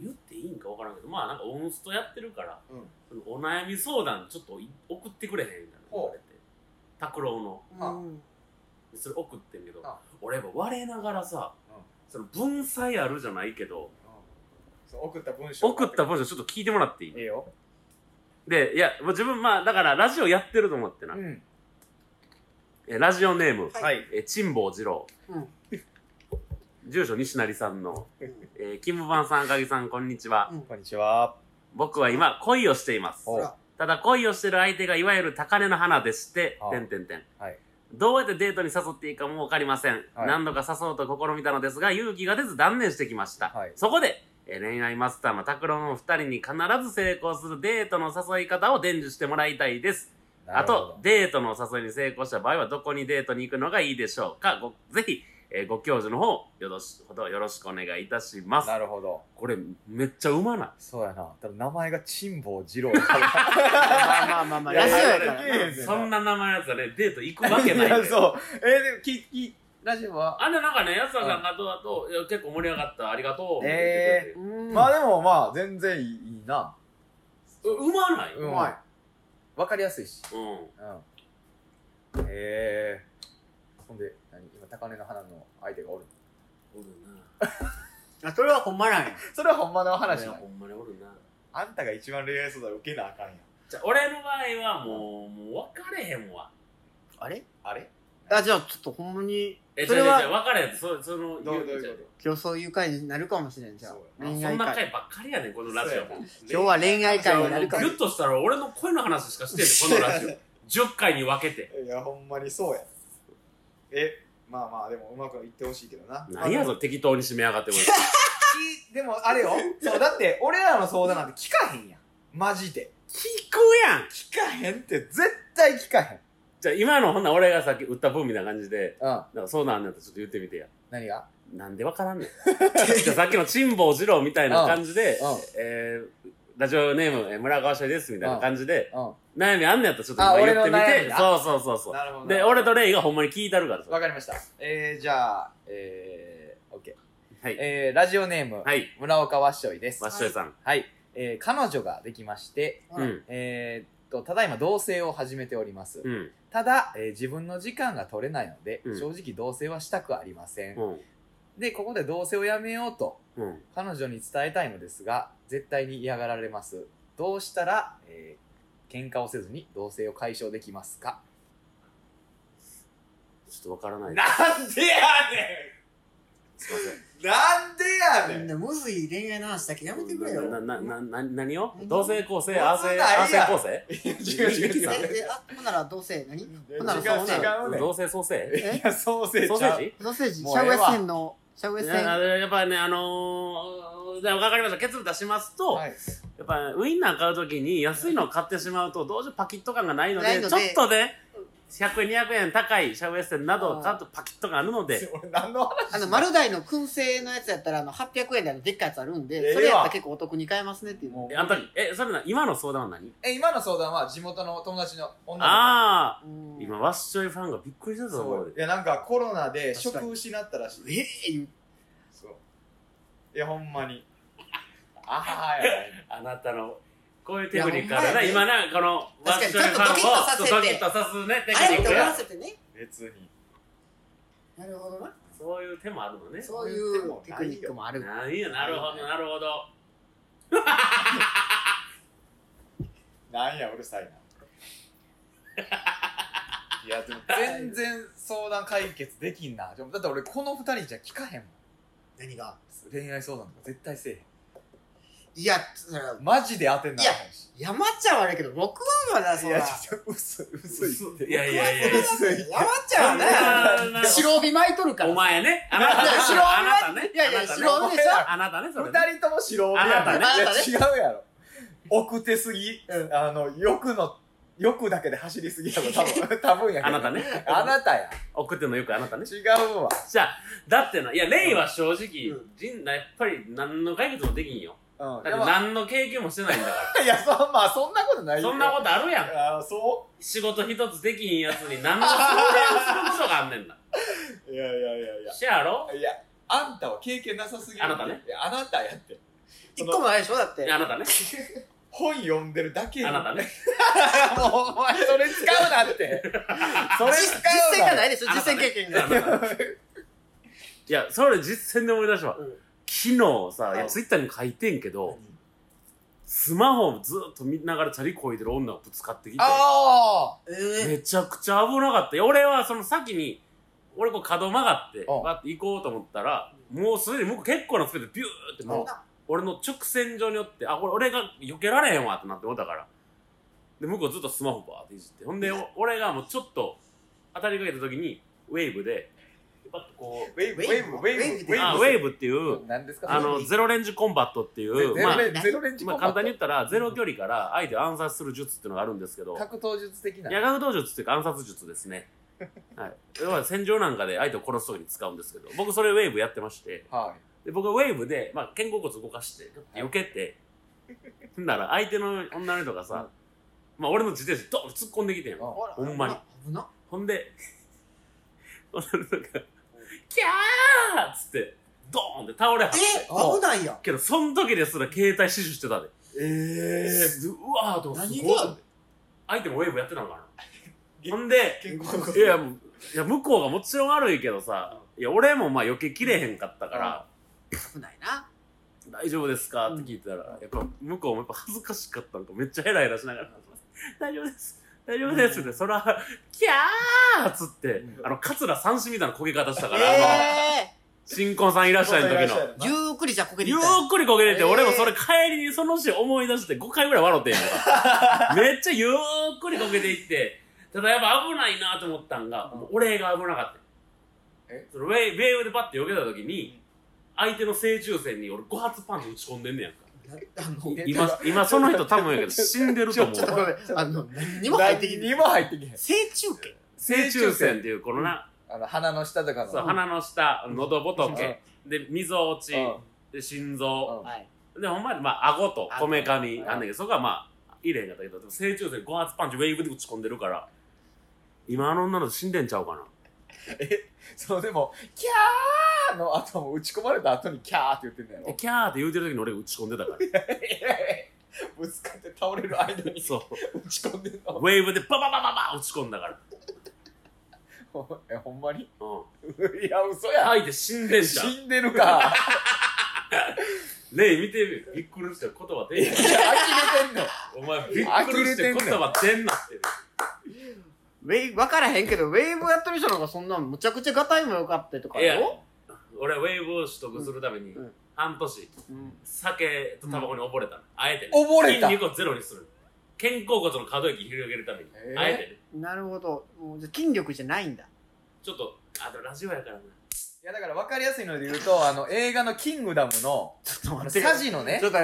言っていいんか分からんけどまあなんかオンストやってるから、うん。お悩み相談ちょっとい送ってくれへんみたいな言われて拓郎の。あうん。でそれ送ってんけどあ俺やっぱ我ながらさ、うん。その文才あるじゃないけどそう送った文章。送った文章ちょっと聞いてもらっていい？ええよ。でいやもう自分まあだからラジオやってると思ってな、うん。えラジオネーム、はい。はい。え辛坊二郎、うん。住所西成さんの、えー、キムバンさん赤木さんこんにちは、うん。こんにちは。僕は今恋をしています。おほらただ恋をしてる相手がいわゆる高嶺の花でしてあ、てんてんてん。はいどうやってデートに誘っていいかもわかりません。はい何度か誘おうと試みたのですが、勇気が出ず断念してきました。はいそこで、えー恋愛マスターの拓郎の二人に必ず成功するデートの誘い方を伝授してもらいたいです。あと、デートのお誘いに成功した場合はどこにデートに行くのがいいでしょうかごぜひ、えーご教授の方、よろしほどよろしくお願いいたします。なるほど。これ、めっちゃうまない？そうやな。ただ名前が辛坊二郎。まあまあまあまあラジオやからないやいやいやそんな名前のやつはね、デート行くわけない。いやそう。えー、でもききラジオは？あんでなんかね、安田さんがどうだと、いや結構盛り上がった、ありがとう。えうん。まあでもまあ全然いいな。ううまない、うんうまい。わかりやすいし。うん。うん。へえほんで高嶺の花の相手がおる。おる あそれはほんまなんや。それはほんまのな。話ないや。ほんまにおるな。あんたが一番恋愛相談受けなあかんやん。じゃあ、俺の場合はもう、もう分かれへんわ。あれ？あれ？あじゃあちょっとほんまにえ、それは分かれへん。そその、どうどういうこ今日そういう回になるかもしれん。じゃあそう恋愛会。そんな回ばっかりやねん、このラジオ。今日は恋愛会になるかもギュッとしたら俺の声の話しかしてんねん、このラジオ。10回に分けて。いやほんまにそうや。えまあまあでもうまくいってほしいけどな。何やぞ、適当に締めやがって、俺。きでもあれよ。そうだって俺らの相談なんて聞かへんやん。マジで。聞くやん。聞かへんって絶対聞かへん。じゃあ、今のほんなら俺がさっき売った分みたいな感じで、うん。なんかそうなんねんってちょっと言ってみてや。何が？なんでわからんねん。じゃあさっきの辛坊二郎みたいな感じで、うん。うん。えー、ラジオネーム、えー村川翔ですみたいな感じで、うん悩みあんねやったらちょっとあ今言ってみて。俺の悩みなそうそうそうそう。なるほどで、俺とレイがほんまに聞いたるからさ。わかりましたえー、じゃあえー、OK はい。えー、ラジオネーム、はい。村岡わっしょいですわっしょいさん。はい、えー、彼女ができましてうん。えー、っとただいま同棲を始めております、うん。ただ、えー自分の時間が取れないので、うん正直同棲はしたくありません、うん。でここで同棲をやめようとうん。彼女に伝えたいのですが絶対に嫌がられますどうしたら、えー、喧嘩をせずに同棲を解消できますか？ちょっとわからない。なんでやねすいません。んなんでやねん！みんなむずい恋愛の話だけやめてくれよ。な、な、な、な、何を？何？同性構成、むアーセ、ずないやん。アーセ構成？違う違う違う。ええあほんならどうせ何？違ほんならそうねう違うね。ん同性創生えいやソーセージソーセージ？ソーセージ？シもうええわャウエッセンの？シャウエッいセン？ややっぱりね、あのー、じゃあ分かりました。結論出しますと、はい。やっぱウインナー買うときに安いのを買ってしまうと、どうしてもパキッと感がないので、ので。ちょっとね、100円、200円高いシャウエッセンなどを買うとパキッと感あるので、俺何の。話あの丸大の燻製のやつやったらあの800円であのでっかいやつあるんでそれやったら結構お得に買えますねっていう。もう。えあんた、え、それな、今の相談は何？え今の相談は地元の友達の女のああ、うん。今、ワッショイファンがびっくりした子ぞ、いやなんかコロナで職失ったらしい。ええ言う。そう。いやほんまにあーやあなたのこういうテクニックあるな。今なこのワッションファンをちょっとドキッとさすねテクニックやせてね。別に。なるほどな。そういう手もある。のねそういうテクニックもあるなんやなるほどなるほど。な んやうるさいな。いやでも全然相談解決できんな。でもだって俺この二人じゃ聞かへんもん。何が？恋愛相談とか絶対せえへんいやマジで当てんなあかんし山ちゃんは悪いけど僕はまだそいやらちょっと嘘嘘言って。いやいやいや。山ちゃんはね白帯巻いとるから。お前ね。あなたね。いや白あなたね。いやいやあなたね。白帯でしょ。あなたねそれね。二人とも白帯やあなたね。いやあなたね。違うやろ。奥手すぎ、うん。あの欲の欲だけで走りすぎやろ 多分。多分やけど。あなたね。あなたや。送ってんのよくあなたね。違うわ。じゃあだってないやレイは正直うん。人やっぱり何の解決もできんようん。だって何の経験もしてないんだか いやそまあそんなことないよ。らそんなことあるやん。あそ仕事一つできひんやつに何の相談することがあんねんな。う いやいやいやいや。しやろ？いやあんたは経験なさすぎる。あなたね。いやあなたやって。一個もないでしょだって。あなたね。本読んでるだけあなたね。もうお前それ使うなって。それ使うな。実践がないでしょ実践経験が。あなたね。いやそれ実践で思い出したわ。うん昨日さい。やうんツイッターにも書いてんけどスマホをずっと見ながらチャリこいでる女がぶつかってきてあえめちゃくちゃ危なかった。俺はその先に俺こう角曲がってうん。バッて行こうと思ったらもうすでに向こう結構なスピードでビューってもう俺の直線上によってあこれ俺が避けられへんわってなって思ったから。で向こうずっとスマホバーっていじって。ほんでお俺がもうちょっと当たりかけた時にウェーブでバッとこうウェイブウェイブウェイブあウェーブっていう何ですか？あのゼロレンジコンバットっていうまあゼロレンゼロレンジまあ簡単に言ったらゼロ距離から相手を暗殺する術っていうのがあるんですけど格闘術的な。夜学道術っていうか暗殺術ですね。はい。要は戦場なんかで相手を殺す時に使うんですけど僕それウェーブやってましてはで僕はウェーブで、まあ、肩甲骨動かして避けてほんなら相いの女の人がさ、まあ俺の自転車にドンと突っ込んできてんよ。うんほんまに。危な。ほんで 女の人が「キャー!」っつってドーンって倒れはって。え危ないやん。けどその時ですら携帯死守してたで。いえうわーとかす何ごいが？相手もウェーブやってたのかな ほんでいやもういや向こうがもちろん悪いけどさいや俺もまあ避けきれへんかったから危ないな「大丈夫ですか?」って聞いたらやっぱ向こうもやっぱ恥ずかしかったのかめっちゃヘラヘラしながら「大丈夫です大丈夫です」ってそら「キャー!」っつってうんあの桂三枝みたいな焦げ方したからあのえ新婚さんいらっしゃいの時のえゆっくりじゃこけていゆっくり焦げれて、えー俺もそれ帰りにそのシーン思い出して5回ぐらい笑ってんやんか。めっちゃゆっくり焦げていって、ただやっぱ危ないなと思ったんが、もう俺が危なかった。え？そのウェイウェーブでパッて避けた時に、相手の正中線に俺5発パンチ打ち込んでんねやんか。あの今、今その人多分やけど死んでると思う。ちょっとごめんあの 何にも入ってきて何にも入ってきへん正中剣正中線っていうこのな、あの鼻の下とかの。そう鼻の下、喉仏、で、溝落ち。うん、で、心臓、はい。で、ほんまに、まあ、顎とこめかみうん。あんだけど、そこはまあ、入れへんかったけど、でも正中線5発パンチウェーブで打ち込んでるから、今あの女の子死んでんちゃうかな。そうでもキャーの後も打ち込まれた後にキャーって言ってんだでよキャーって言うてる時に俺が打ち込んでたから。ぶつかって倒れる間に そう。打ち込んでんのウェーブでバババババ打ち込んだから。ほえほんまにうん。いや嘘や相手死んでんじゃん。死んでるかレイ見てみ。びっくりして言葉出んや呆れてんのお前びっくりして言葉出んなって。ウェイ分からへんけどウェーブやってる人なんかそんなんむちゃくちゃガタイも良かったとかよ、俺ウェーブを取得するために半年、うん酒とタバコに溺れたの。あえてね。溺れた？筋肉をゼロにする。肩甲骨の可動域広げるために。えー？あえてね。なるほど筋力じゃないんだちょっと、あとラジオやからな。いやだから分かりやすいので言うとあの映画の「キングダム」のちょっとあの待って。サジのねちょっと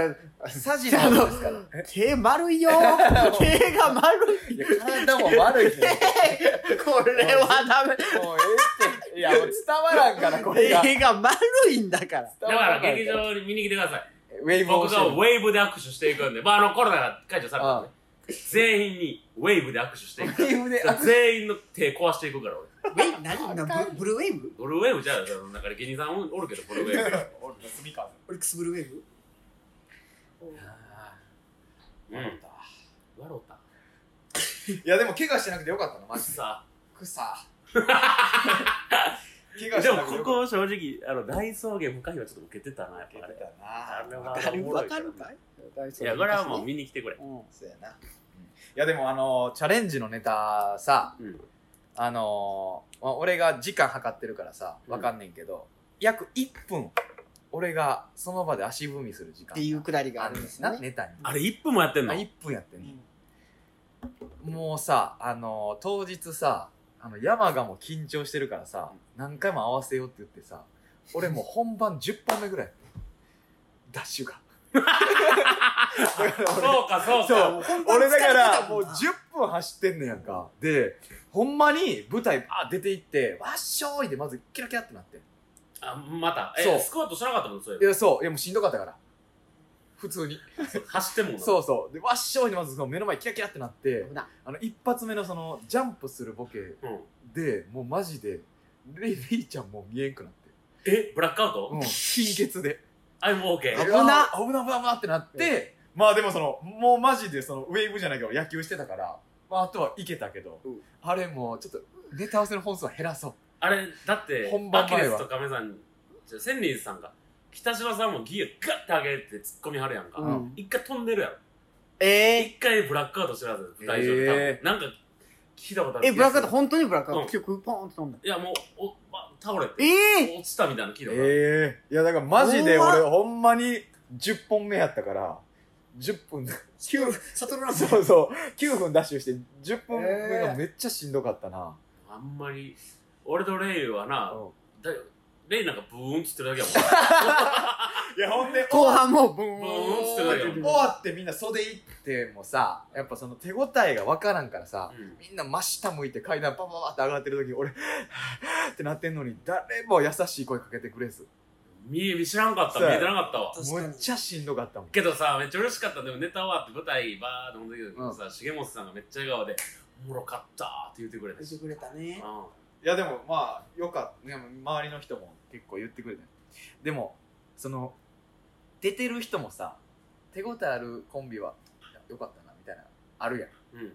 サジの話ですから手丸いよ。手が丸い。いや体も悪いね。これはダメ。もうええって。いやもう伝わらんからこれが。手が丸いんだから。だから劇場に見に来てください。ウェイブを僕してるがウェーブで握手していくんで、まああのコロナが解除されたんで、全員にウェーブで握手していく。ウェーブで握手。全員の手壊していくから俺。ウェイ何？なブルブルーウェーブ？ブルーウェーブじゃあ、その中で芸人さんおるけど、ブルーウェーブ。俺の住みかオリックスブルーウェーブ？うん笑った。笑った。いやでも怪我してなくてよかったのマジで。さ草。怪我しでもこてなくてよかっこ正直あの大草原深いはちょっと受けてたなやったぱあれ受けな。あれはわかるわかるかい？いやこれはもう見に来てくれ。うん。そうやな、いやでもあのチャレンジのネタさうん。あのまあ俺が時間計ってるからさわかんねんけど、約1分俺がその場で足踏みする時間っていうくだりがああるんですね。ネタに。あれ1分もやってんの？あ1分やってんの、もうさあの当日さあの山がもう緊張してるからさ何回も合わせようって言ってさ俺もう本番10本目ぐらいやってん。ダッシュがそうかそうか俺だからもう疲れてたもんな10分走ってんねやんか。で、ほんまに舞台バー出て行って、わっしょーいでまずキラキラってなってん。あまたそうえスクワットしなかったもんそれいや、そう。いや、もうしんどかったから。普通に。走ってんもそうそう。で、わっしょーいでまずその目の前キラキラってなってあの、一発目のその、ジャンプするボケうんで、もうマジで、レイちゃんもう見えんくなって。えブラックアウト？うん、貧血で。あいもう OK 危な。危な。危な危なってなって、まあでもその、もうマジでその、ウェーブじゃないけど野球してたから、まああとはいけたけど、うん。あれもうちょっと、ネタ合わせの本数は減らそう。あれだって本番前は。アキレスと亀さんじゃあ千里さんが北島さんもギアガッて上げて突っ込みはるやんか、うん。一回飛んでるやろえ一回ブラックアウトしてるはず大丈夫、え多分。なんか聞いたことあるー、え、ブラックアウト、ト本当にブラックアウうん。ト曲ポーンって飛んだ。いやもうお、ま、倒れてええ落ちたみたいなの聞いたことある、ええいやだからマジで俺ほんまに10本目やったから、10分、ー、サトルランドそうそう、9分ダッシュして10分目がめっちゃしんどかったな。あんまり俺とレイはな、うん。だレイなんかブーンっつってるだけやもん。いやほんで、後半もブーンブーンっつってたよ終わってみんな袖行ってもさ、やっぱその手応えがわからんからさ、うん。みんな真下向いて階段パパパって上がってる時に俺、ってなってんのに誰も優しい声かけてくれず。見え知らんかった。そうや。見えてなかったわ。確かに。むっちゃしんどかったもん。けどさめっちゃ嬉しかった。でもネタ終わって舞台バーって飲んだけどさ、重本さんがめっちゃ笑顔で「おもろかった」って言ってくれたし、言ってくれたね。ういやでもまあ、よかった。でも周りの人も結構言ってくれたよでも、その、出てる人もさ、手応えあるコンビは、よかったな、みたいな、あるやん。んうん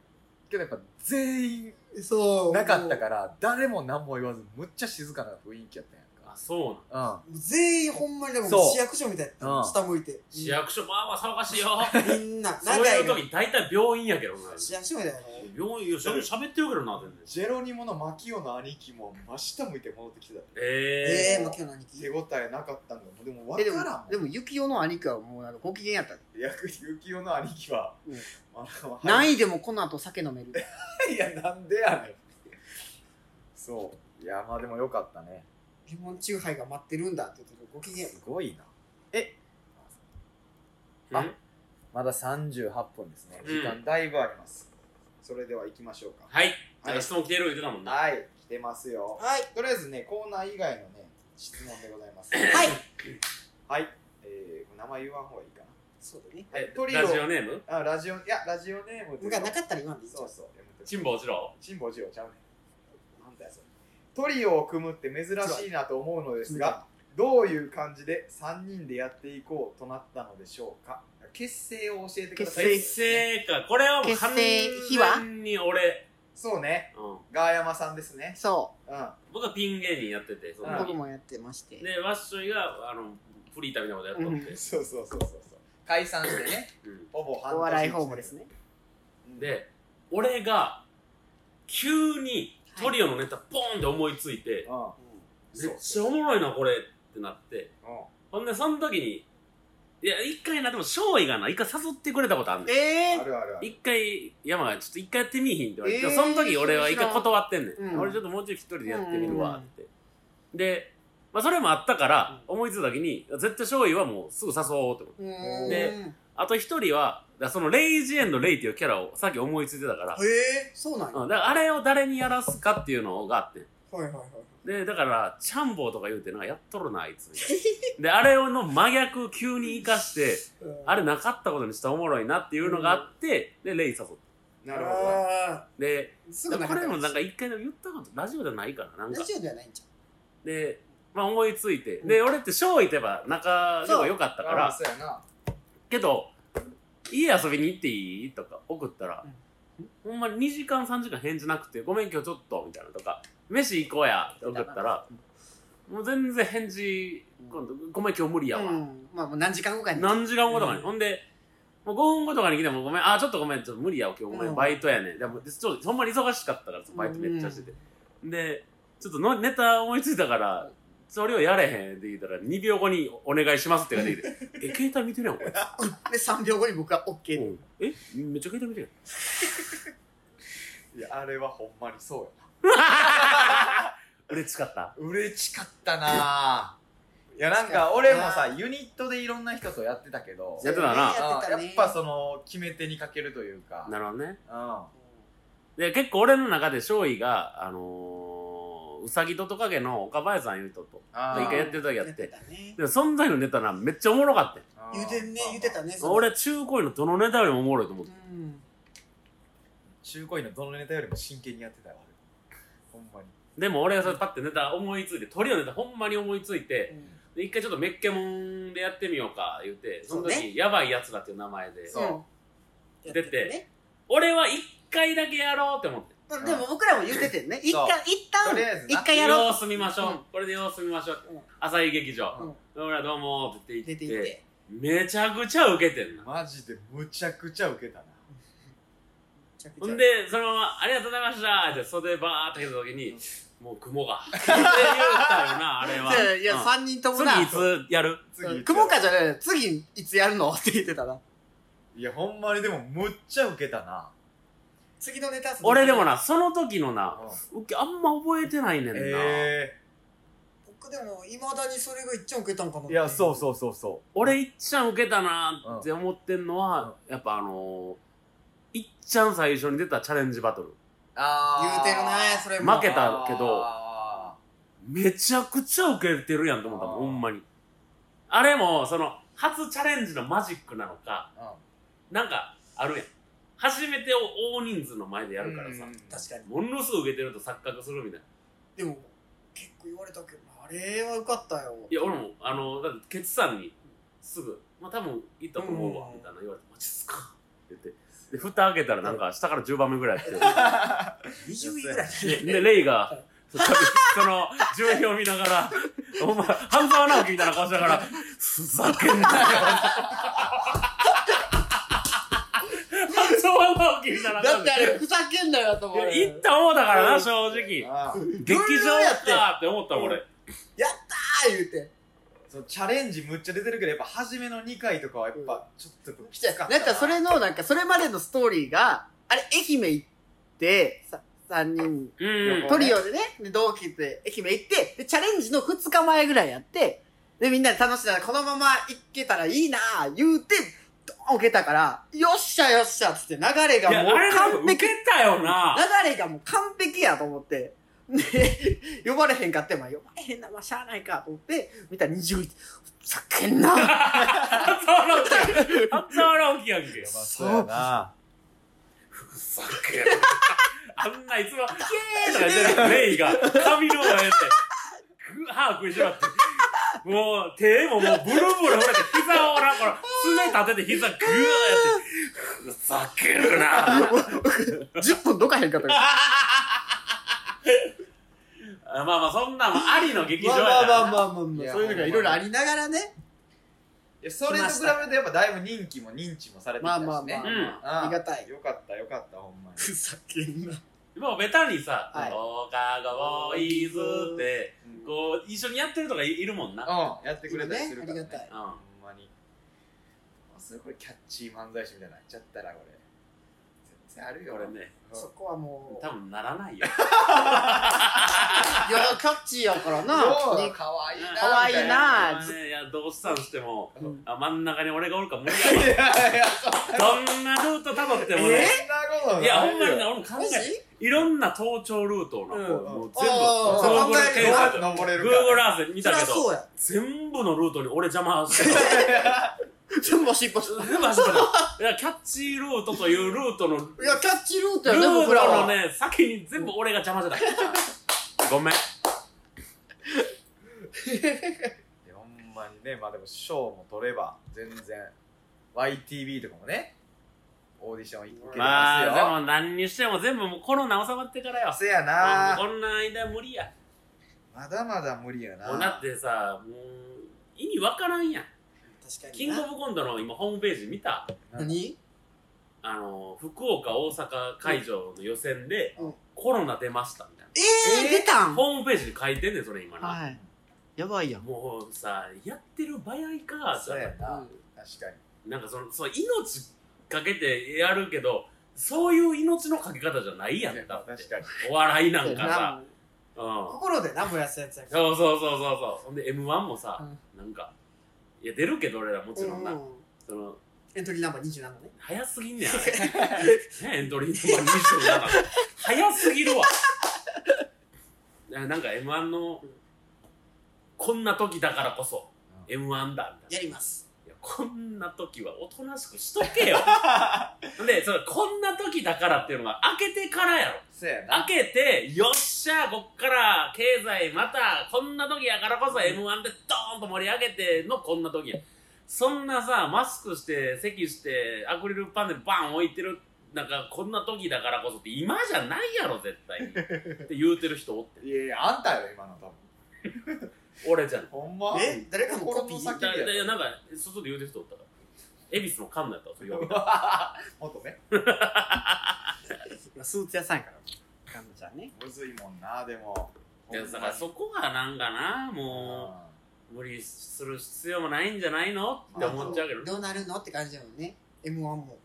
けどやっぱ全員そう。なかったから、誰も何も言わず、むっちゃ静かな雰囲気やったやんあか。そうなんうん。もう全員ほんまにでもそう市役所みたいうんな。下向いて。市役所まあまあ騒がしいよみんな、そういうの時大体病院やけどな市役所みたいな。病院よしゃべ喋ってるけどな全然ジェロニモのマキオの兄貴も真下向いて戻ってきてた。えええ、まあ今日何聞手応えなかったんだもん。でもえ、でも分からんもん。、でも、ユキオの兄貴はもうなんかご機嫌やった。いや、ユキオの兄貴は、うん何位でもこの後酒飲める。いや、なんでやねん。そう。いや、まあでもよかったね。レモンチューハイが待ってるんだって言ってご機嫌。すごいな。え、ー、あまだ38分ですね。うん時間だいぶあります。それでは行きましょうか。はいなんか質問来てる言ってたもんなはい、来てますよ。はい。とりあえずね、コーナー以外のね、質問でございます。はい。はい。えー、名前言わん方がいいかそうだね。な。はいえ、トリラジオオ。ネーム？あ、ラジオ、いや、ラジオネームがなかったら言わんでいいそうそう。やめと辛抱しろ辛抱しようちゃうね。トリオを組むって珍しいなと思うのですが、どういう感じで3人でやっていこうとなったのでしょうか？結成を教えてください。結成かこれはもう完全に俺、そうね。うん、ガーヤマさんですね。そうん。僕はピン芸人やっててそのう。うん僕もやってまして。でワッショイがあのフリーターみたいなことやっとって、うんそう そうそうそうそう。解散してね、うんほぼ半年お笑いホームですね。うんで俺が急にトリオのネタポーンって思いついてうん。めっちゃおもろいなこれってなって。うん。ほんでその時にいや一回なでも勝利がな一回誘ってくれたことあんねん。えあるあるある。一回山がちょっと一回やってみいひんって言われて、えーその時俺は一回断ってんねん、うん。俺ちょっともうちょい一人でやってみるわって、で、まあ、それもあったから思いついた時に絶対勝利はもうすぐ誘おうと思って。ー。であと一人はだそのレイジエンドレイっていうキャラをさっき思いついてたから、へえ、そうなんや。うん、だからあれを誰にやらすかっていうのがあって。はいはいはい。でだからチャンボーとか言うてなんかやっとるなあいつみたいなであれの真逆急に生かしてあれなかったことにしたらおもろいなっていうのがあって、でレイ誘ってなるほど。あでこれもなんか一回でも言ったことラジオじゃないからなんか。ラジオではないんちゃで、まあ、思いついて、で俺って勝利ってば仲が良かったかあら。そうやな。けど家遊びに行っていい？とか送ったら、ほんまに2時間3時間返事なくてごめん今日ちょっとみたいなとか飯行こうやって送ったらもう全然返事今度ごめん今日無理やわ、うん。まあもう何時間後かに。何時間後とかに、うん。ほんでもう5分後とかに来てもごめんあちょっとごめんちょっと無理やわ今日ごめん。バイトやねん。でもちょっとほんまに忙しかったからバイトめっちゃしてて、でちょっとのネタ思いついたからそれをやれへんって言ったら2秒後にお願いしますって言われてえ携帯見てるやんこれで3秒後に僕は OK でうんえめっちゃ携帯見てるいやあれはほんまにそう嬉しかったや嬉しかったなぁいやなんか俺もさユニットでいろんな人とやってたけどやってたなやってたねうんやっぱその決め手にかけるというかなるほどねうんで結構俺の中で勝利があの、うさぎとトカゲの岡林さんいう人とあー。一回やってる時やっやってで存在のネタなめっちゃおもろかった言うてんね言うてたね俺中高位のどのネタよりもおもろいと思ってうん中高位のどのネタよりも真剣にやってたよあれ。ほんまに。でも俺がそれパッてネタ思いついて鳥のネタほんまに思いついてで一回ちょっとメッケモンでやってみようか言うてその時、そうねやばいやつらっていう名前で。出て俺は一回だけやろうって思ってまあでも僕らも言うててんね。一 そう。回一旦とりあえずな。一回やろう。様子見ましょう、うん。これで様子見ましょう、うん。朝日劇場、うん。俺らどうもって言って出行って。って。めちゃくちゃウケてんな。マジでむちゃくちゃウケたな。ほんでそのまま「ありがとうございました」って袖バーって来た時に、もう雲が。って言ったよなあれは。いやうん。3人ともな。次いつやる？次雲かじゃない。次いつやるの？って言ってたな。いやほんまにでもむっちゃウケたな次のネタ俺でもなその時のなうん。ウケあんま覚えてないねんな、え僕でもいまだにそれが一番受けたんかなえいやそうそうそうそ俺いっちゃん受けたなって思ってんのは、やっぱあのー、いっちゃん最初に出たチャレンジバトル。うあ言うてるねそれも。負けたけどあめちゃくちゃ受けてるやんと思ったもんほんまに。あれもその初チャレンジのマジックなのかーうん。なんかあるやん初めてを大人数の前でやるからさ、うん。確かに。ものすごい受けてると錯覚するみたいな。でも結構言われたけどあれは受かったよ。いや俺もあのだってケツさんにすぐ「まあ多分いいと思うわ」うん。みたいな言われて「マジっすか?」って言って。で蓋開けたらなんか下から10番目ぐらいやって20位ぐらいででレイがその順位を見ながら「お前半沢直樹みたいな顔しながらふざけんなよ」半沢直樹みたいな顔だってあれふざけんなよと思う行った思うだからな正直。劇場やったって思ったもん俺。やったー言うて。そうチャレンジむっちゃ出てるけどやっぱ初めの2回とかはやっぱちょっときつかったな。んかそれのなんかそれまでのストーリーがあれ愛媛行ってさ3人うんトリオでねで同期で愛媛行ってでチャレンジの2日前ぐらいやってでみんなで楽しんだらこのまま行けたらいいなー言うてドーン受けたからよっしゃよっしゃっつって流れがもう完璧受けたよな流れがもう完璧やと思って。で、呼ばれへんかって、まあ呼ばれへんな、まあしゃあないかと思って、見たら20位。ふざけんな。半沢直樹半沢直樹やんけまあそうやなふざけんなあんないつも「イエーイ!」とか言ってるレイが髪の上でぐ歯食いしばって。もう手ももうブルブル震えて膝をなこの爪立てて膝グーやって。ふざけるな。10分どかへんかった。から。あまあまあそんなんもありの劇場まあやから。なまあまあまあまあまあ、そういうのがいろいろありながらね。いやそれと比べるとやっぱだいぶ人気も認知もされてきたしね。まあまあまあ、うん。ありがたい。よかったよかったほんまに。ふざけんな。もうベタにさ「はい。放課後ボーイズ」ってこう一緒にやってるとかいいるもんな。うんやってくれたりするからね。ねありがたい。うん。ほんまに。あすごいキャッチー漫才師みたいになっちゃったらこれあるよ。俺ね。うんそこはもう。多分ならないよ。いや、キャッチーやからな。かわいいなかわいいな。いやどうしたんしてもうん。あ真ん中に俺がおるから無理い。やいやそどんなルートたどってもね。い。いやほんまにね俺も考えいろんな登頂ルートをな、もう全部 Google 検索登れる Google アース見そたけど。全部のルートに俺邪魔してた 全部尻尾して全部走ってた。いやキャッチールートというルートのルいや、キャッチールートーやね、僕らは。トのね先に全部俺が邪魔してた。ごめん。いやほんまにねまあでも賞も取れば全然 YTV とかもねオーディション受けてまますよ、あでも何にしても全部もうコロナ収まってからよ。せやな。こんな間無理や。まだまだ無理やな。もうだってさもう意味わからんやん確かにキングオブコントの今ホームページ見た？何？あの福岡大阪会場の予選で、うん。コロナ出ましたみたいえー、出たん？なホームページに書いてんねんそれ今な、はい。やばいやん。もうさやってる場合かそうやな、うん確かに。なんかそのそう命かけてやるけどそういう命のかけ方じゃないやんだって。確かに。お笑いなんかさ。なうん。心でな燃やすやつやから。そうそうそうそうそう。ほんで m 1もさ、うなんかいや出るけど俺らもちろんな、うんそのエントリーナンバー27ね。早すぎんねんあれ。ねエントリーナンバー27早すぎるわ。なんか m 1のこんな時だからこそ m 1だみたいな。やりますこんな時はおとなしくしとけよ。でそれこんな時だからっていうのが開けてからやろ。そうやな。開けてよっしゃこっから経済またこんな時やからこそ m 1でドーンと盛り上げてのこんな時や。そんなさマスクして席してアクリルパネルバン置いてるなんかこんな時だからこそって今じゃないやろ絶対に。って言うてる人おって。いやいやあんたやろ今の多分 俺じゃん。ほんま？え？誰かもコピー心のだ叫びやだなんか外で言うてる人おったから。恵比寿のカンナやったわそれ言われもっとねスーツ屋さんやからカンナちゃんね。むずいもんなでも。いやだからそこがなんかなもう無理する必要もないんじゃないの？って思っちゃうけどね。どうなるのって感じだよね。m 1も。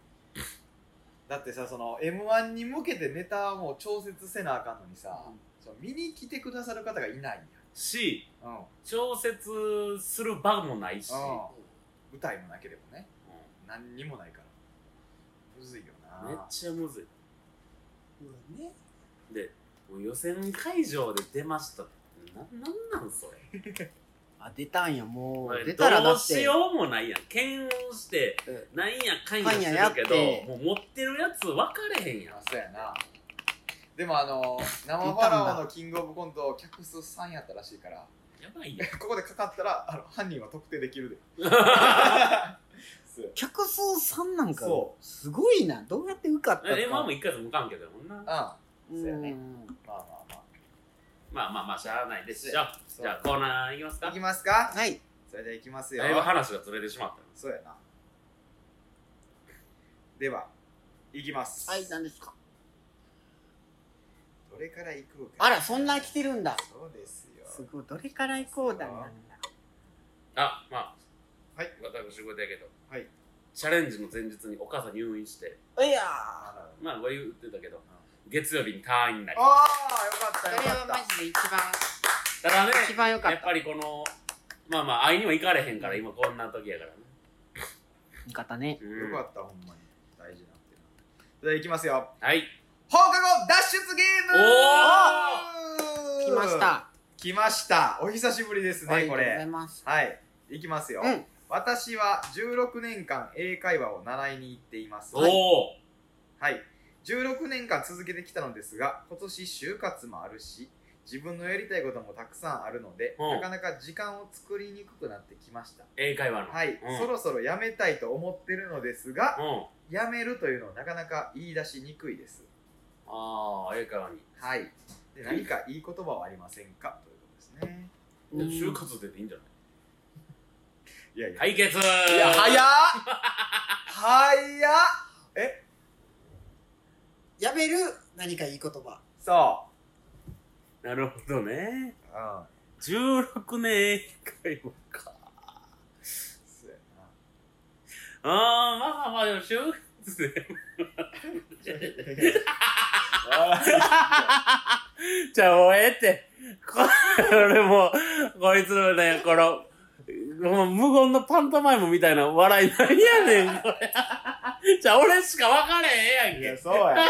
だってさその m 1に向けてネタをもう調節せなあかんのにさ、その見に来てくださる方がいないしやん、うん。調節する場もないし、うん。舞台もなければね。何にもないから。むずいよな。めっちゃむずい。うんね。で予選会場で出ました。ってななんなんそれ？あ出たんや。もまあう出たらだどうしようもないやん。検温してうんなんやかんやしてかんややっるけて。どもう持ってるやつ分かれへんやん。あそうやなでもあの生ファラオのキングオブコント客数3やったらしいから。やばい ここでかかったらあの犯人は特定できるで。客数3なんかそすごいな。どうやって受かったか。えまあも一回無関係だもんな。あうんそうやね。まあまあままあまあまあしゃあないですよ。そう。じゃあコーナーいきますか？あいきますか？はい。それではいきますよ。だいぶ話がずれてしまったそうやな。ではいきます。はい何ですか？どれから行こうかあらそんな来てるんだ。そうですよ。すごいどれから行こうだなんだ。あまあ。はい。私事やけど。はい。チャレンジの前日にお母さん入院して。いやまあこれ言ってたけど。月曜日に退院になり。ああよかったそれはマよかったジで一番ただね一番良かった。やっぱりこのまあまあ会いには行かれへんから今こんな時やからね。味方ね。うん。よかったほんまに。大事なっていうのそれではいきますよ。はい放課後脱出ゲーム。来ました。来ました。お久しぶりですねこありがとうございれます。はい。いきますよ、うん。私は16年間英会話を習いに行っています。おおはい。16年間続けてきたのですが今年就活もあるし自分のやりたいこともたくさんあるので、うん。なかなか時間を作りにくくなってきました。英会話の。はい、うん。そろそろやめたいと思ってるのですがうん。やめるというのはなかなか言い出しにくいですああ英会話にはい。で何かいい言葉はありませんか？ということですね。いや就活でいいんじゃない？いやいや、解決！いや早っ！早っ！え？やめる？何かいい言葉。そなるほどね。ううん16年英会話か。そうやああまあまあまあでも就活で じゃあもうええって。これもうこいつのねこのもう無言のパントマイムみたいな笑い何やねんこれ。じゃあ俺しか分かれへんやんいやけそうやな。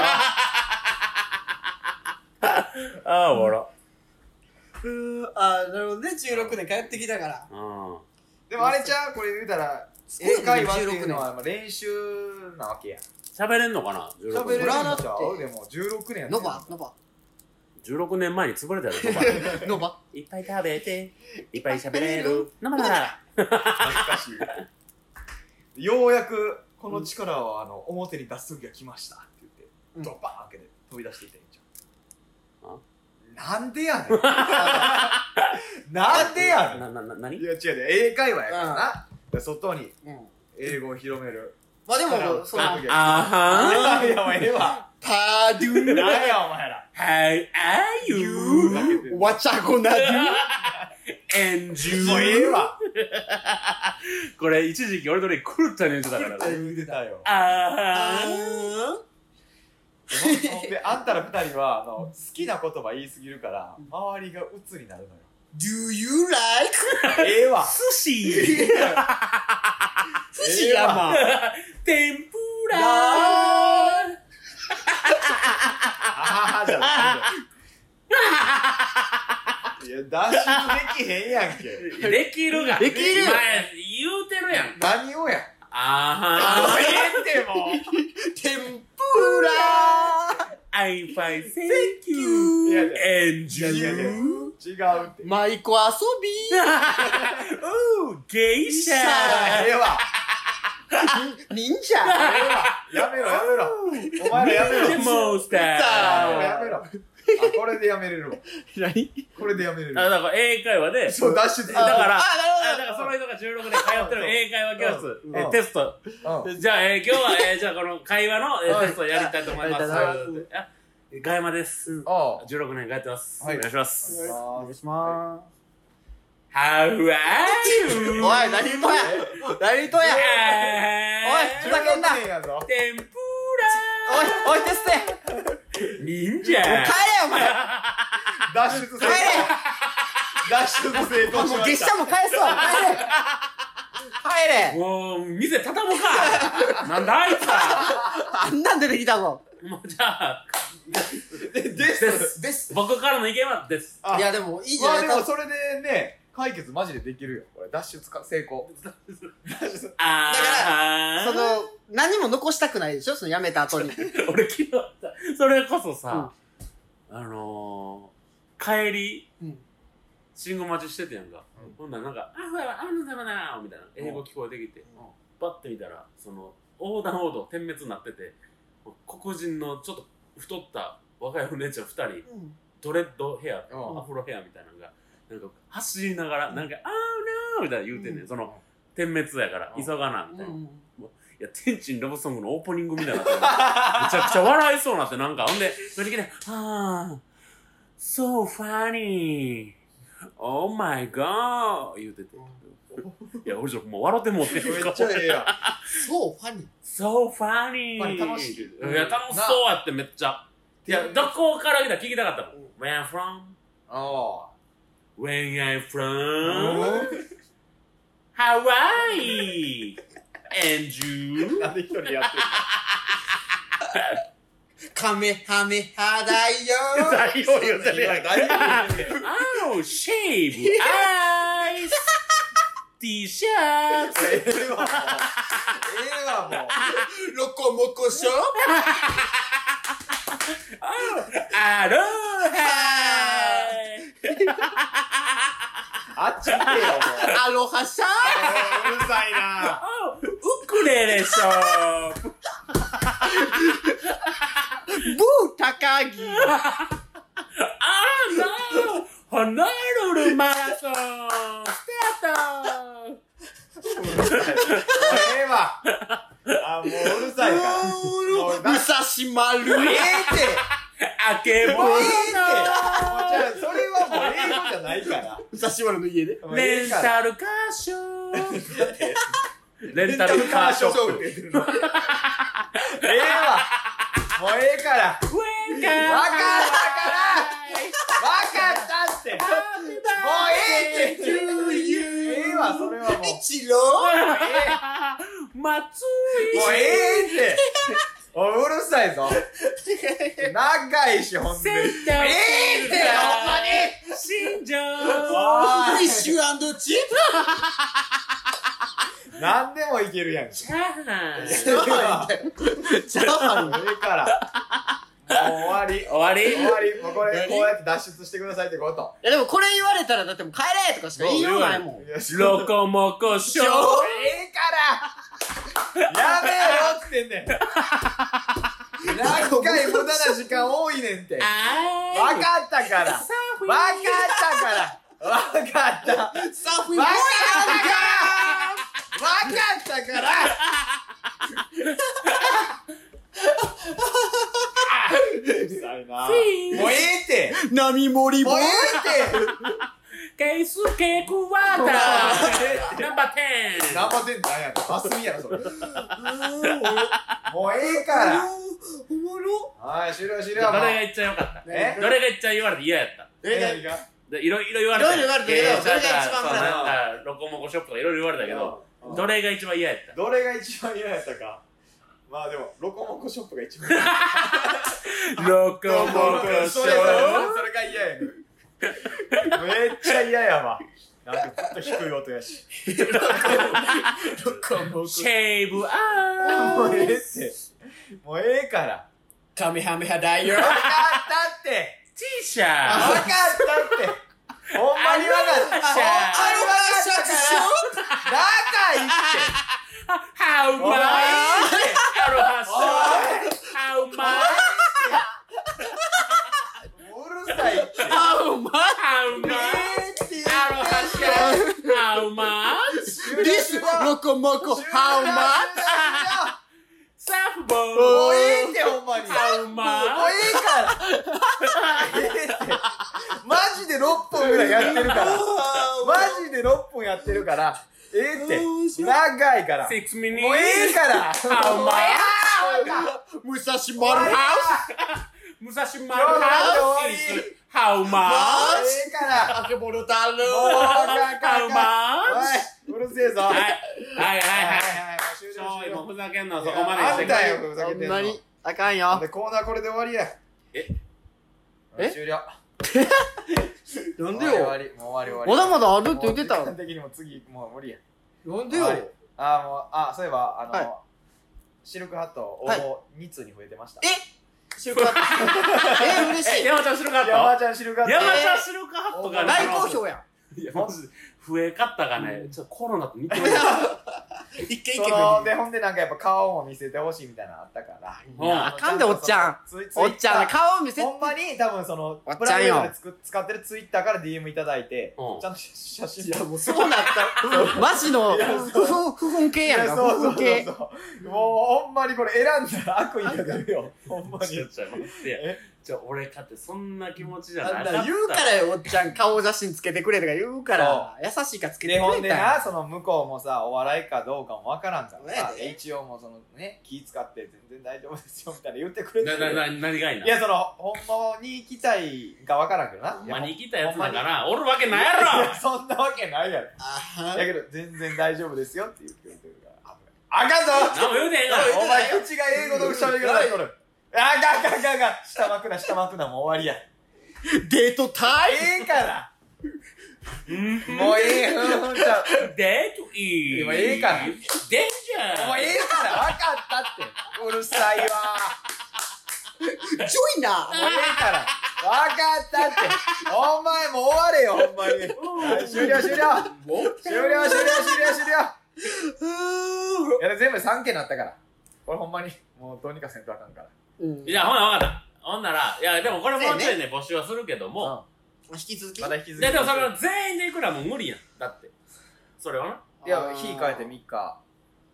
ああおもろ。うーあーなるほどね。16年帰ってきたから。うん。でもあれちゃう？これ言うたら英会話っていうのはまあ練習なわけやん。喋れんのかな？16喋れるんちゃう？でも16年やノバノバ。16年前に潰れたよ ノバ。いっぱい食べて。いっぱい喋れる。生な。ら懐かしい。ようやくこの力をあの表に出す時が来ましたって言って、うん。ドバーン開けて飛び出していったんじゃんあ？なんでやねん。なんでやねん。な、な、な、何？いや違うね英会話やからな、で外にうん。英語を広める。まあでも、その、ああは。ーいやもうええわ。パードゥなんやお前ら。How are you? わちゃごなドゥ And you? もうええわ。これ一時期俺とね狂ったように言ってたから。ね。言うてたよ。あー。であんたら二人はあの好きな言葉言いすぎるから周りが鬱になるのよ Do you like? ええわ寿司？寿司山。天ぷらあはじゃないいや脱出できへんやんけできるが。できる今言うてるやん。何をやあはあええってもう。天ぷら I'm fine, thank you. いやいや And いやいやいや you? 違うって。舞妓遊び。Oh, 芸者ええわ忍者。やめろやめろ。お前らやめろ。The monster. やめろあこれでやめれるわ。何？これでやめれる。あだから英会話で、そう脱出。だから、ああなるほど。だからその人が16年通ってる英会話教室、うん。えテスト。うん。じゃあ、えー今日は、えーじゃあこの会話の、えーはい。テストをやりたいと思います。はいあ、ガヤマです。ああ。16年通ってます。はい。お願いします。お願い。しま How are す you? おい何とや。何とや。おいふざけんな。16年やぞ。天ぷおいおいテストや。ら忍者帰れお前。脱出成功帰れ。脱出成功しもうました。月謝も返すわ。帰れ。帰れ。もう、店畳むか。なんだあいつは。あんなん出てきたぞ。もうじゃあ、ででです。す。です。僕からの意見はです。あいやでもいいじまあゃない。かでもそれでね解決マジでできるよ。これ脱出か成功。脱 出あー。その何も残したくないでしょ？その辞めた後に。俺昨日さ、それこそさ、あのー、帰り、うん。信号待ちしててやんか。ほんならなんか、あ、ほら、あのざまなみたいな、英語聞こえてきて、パッて見たら、その、横断歩道点滅になってて、黒人のちょっと太った若いお姉ちゃん二人、ドレッドヘア、うん。アフロヘアみたいなのが、なんか走りながら、なんか、あーなーみたいな言うてんねん。うん。その、点滅やから、うん。急がな、みたいな。いうんや、天地ラブソングのオープニングみたいになめちゃくちゃ笑いそうになって、なんか、ほんで、それで来て、あー、so funny, oh my god, 言うてて。いや、俺ちょっともう笑ってもうてめっちゃええやん。そうファニー楽しい。いや、楽しそうやってめっちゃ。いや、どこから来た聞きたかったもん。Where from? あ Where I'm あ from? Hawaii! And you? なんで一人やってんカメハメハだよ何を言うてるやんか。何を言うてんねん Oh, shave eyes! T-shirts! ええわもうええわもうロコモコショ Aloha! あっち行けよもうアロハシャうるさいな Oh, ウクレレショップブー高木。Ah, no! ホノルルマラソン。スタートええわあもううるさいから。武蔵丸ええって。あけぼのから武蔵丸の家で。レンタルカーショー。レンタルカーショップ。って言ってるの。ええわ。もうええから。わかるわからんわかったって。もうええって。ええ。わそれはもう一郎松もうええっておいうるさいぞ。長いしほんで。井センターええってほんまに。新庄おいフィッシュチッ何でもいけるやん。チャーハン。ええわプチャーハンええからもう終わり終わり？終わりもうこれこうやって脱出してくださいってこといやでもこれ言われたらだってもう帰れとかしか言いようないもんロコモコショーええからやめろって言ってんねん。何回無駄な時間多いねんって。あわかったから。わかったから。わかった。サーフィンわかったから。わかったから。うるさいな。もうええって。波盛りもええって。ケイスケークワーター。ナンバー10ナンパてんなんやった？マスミやろ、それ。もうええから。おもろ。はい、終了終了。どれが一番良かった？え？どれが一番言われて嫌やった？え何が？でいろいろ言われた。いろいろ言われたけどれが一番な？んかロコモコショップとかいろいろ言われたけどどれが一番嫌やった？どれが一番嫌やったか。まあでも、ロコモコショップが一番ロコモコショそれそれが嫌や。めっちゃ嫌やわ。なんかずっと低い音やし。プシェーブアもうええーって。もうええから。カメハメハダイヤわかったって。T シャわかったって。ほんまにわかった。ほんまにわかったから。仲いいって。How much? アロハシャ How much? うるさいって。あうま How much? アロハシャ How much? いリスロコモコハウマサーフボもーうええってほんまに。How もう much? ええから。マジで6本ぐらいやってるから。マジで6本やってるから。ええって。長いから。Six もうええから。How much? 武蔵丸ハ武蔵丸ハウス is How もう much? ええから。あけぼるたるもうあかんあかん How あかん much? おい、うるせえぞ。はいはいはいはいはい。終了そう今終了。ふざけんのはそこまでにしてくれあんたよ、ふざけてんの。ほんまにあかんよで、コーナーこれで終わりや。え？え終了。なんでよ終わり、も う終わり終わり。まだまだあるって言ってた時間的にも次、もう無理や。なんでよ。はい。あー、もう、あ、そういえば、あの、はい。シルクハット応はい。募2通に増えてました。え？シルクハット。え嬉しい。山ちゃんシルクハット。山ちゃんシルクハット。山ちゃんシルクハットがね大好評やん。いやマジで増え方がねちょっとコロナと似てるや一軒一その、で、ほんでなんかやっぱ顔も見せてほしいみたいなのあったから。うん。あかんでおっちゃん。ツイおっちゃん顔見せほんまに多分そのおっちゃんよ。プライベートでつく使ってるツイッターから DM いただいて、うん。ちゃんと写真。いやもうそうなった。マジの不憤不憤系やんか。不いそうそう憤系そうもうほんまにこれ選んだら悪意が出るよ。ほんまに。ちょちょ待って。え？じゃ俺かってそんな気持ちじゃなかあんったな言うからよおっちゃん顔写真つけてくれとか言うから優しいからつけてでほんでくれたなその向こうもさお笑いかどうかもわからんからさ一応もうそのね気使って全然大丈夫ですよみたいな言ってくれて。ななな何がいいないやそのほんまに行きたいかわからんけどな。ほんまにい生きたやつだから。おるわけないややろそんなわけないやろ。あだけど全然大丈夫ですよって言ってくれてるからあかんぞ。何も言うてへんから。お前口が英語の喋り方しとる。あかんあかんあかんあかん。下巻くな下巻くなもう終わりや。デートタイええから。うんもうええ。うんデートいい今ええからデンジャーもうええから分かったって。うるさいわ。ムジョイナもうええから。分かったって。お前もう終われよほんまに。はい終了終了。終了終了終了終了。いや全部3件なったから。これほんまにもうどうにかせんとあかんから。うん。いやほな分かった。ほんならいやでもこれもうちょいね募集はするけども引き続き。まだ引き続き。ででもその全員でいくらもう無理やん。だって。それはな。いや、日変えて3日。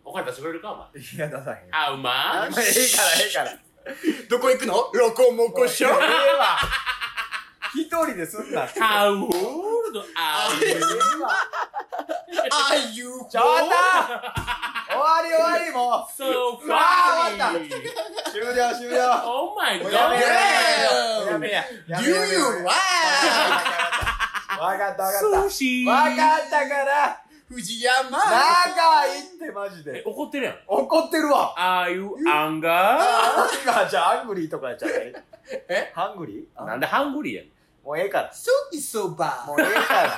お金出してくれるかお前。いや、出さへん。あうまええからええから。どこ行くの？ロコモコショええーわ。一人ですんなって。How old are you? あゆうちょっと終わり終わりも So あー終わ funny! う終了終了。Oh my もうやめや。god! やめや。やめ Do やめや。you わ right? かったわかった。寿司わかったから。藤山。長いってマジえで怒ってるやん。怒ってるわ。Are you anger? あーじゃあアングリーとかやっちゃうえ？ハングリー？なんでハングリーやん。もうええから。やきそばもうええから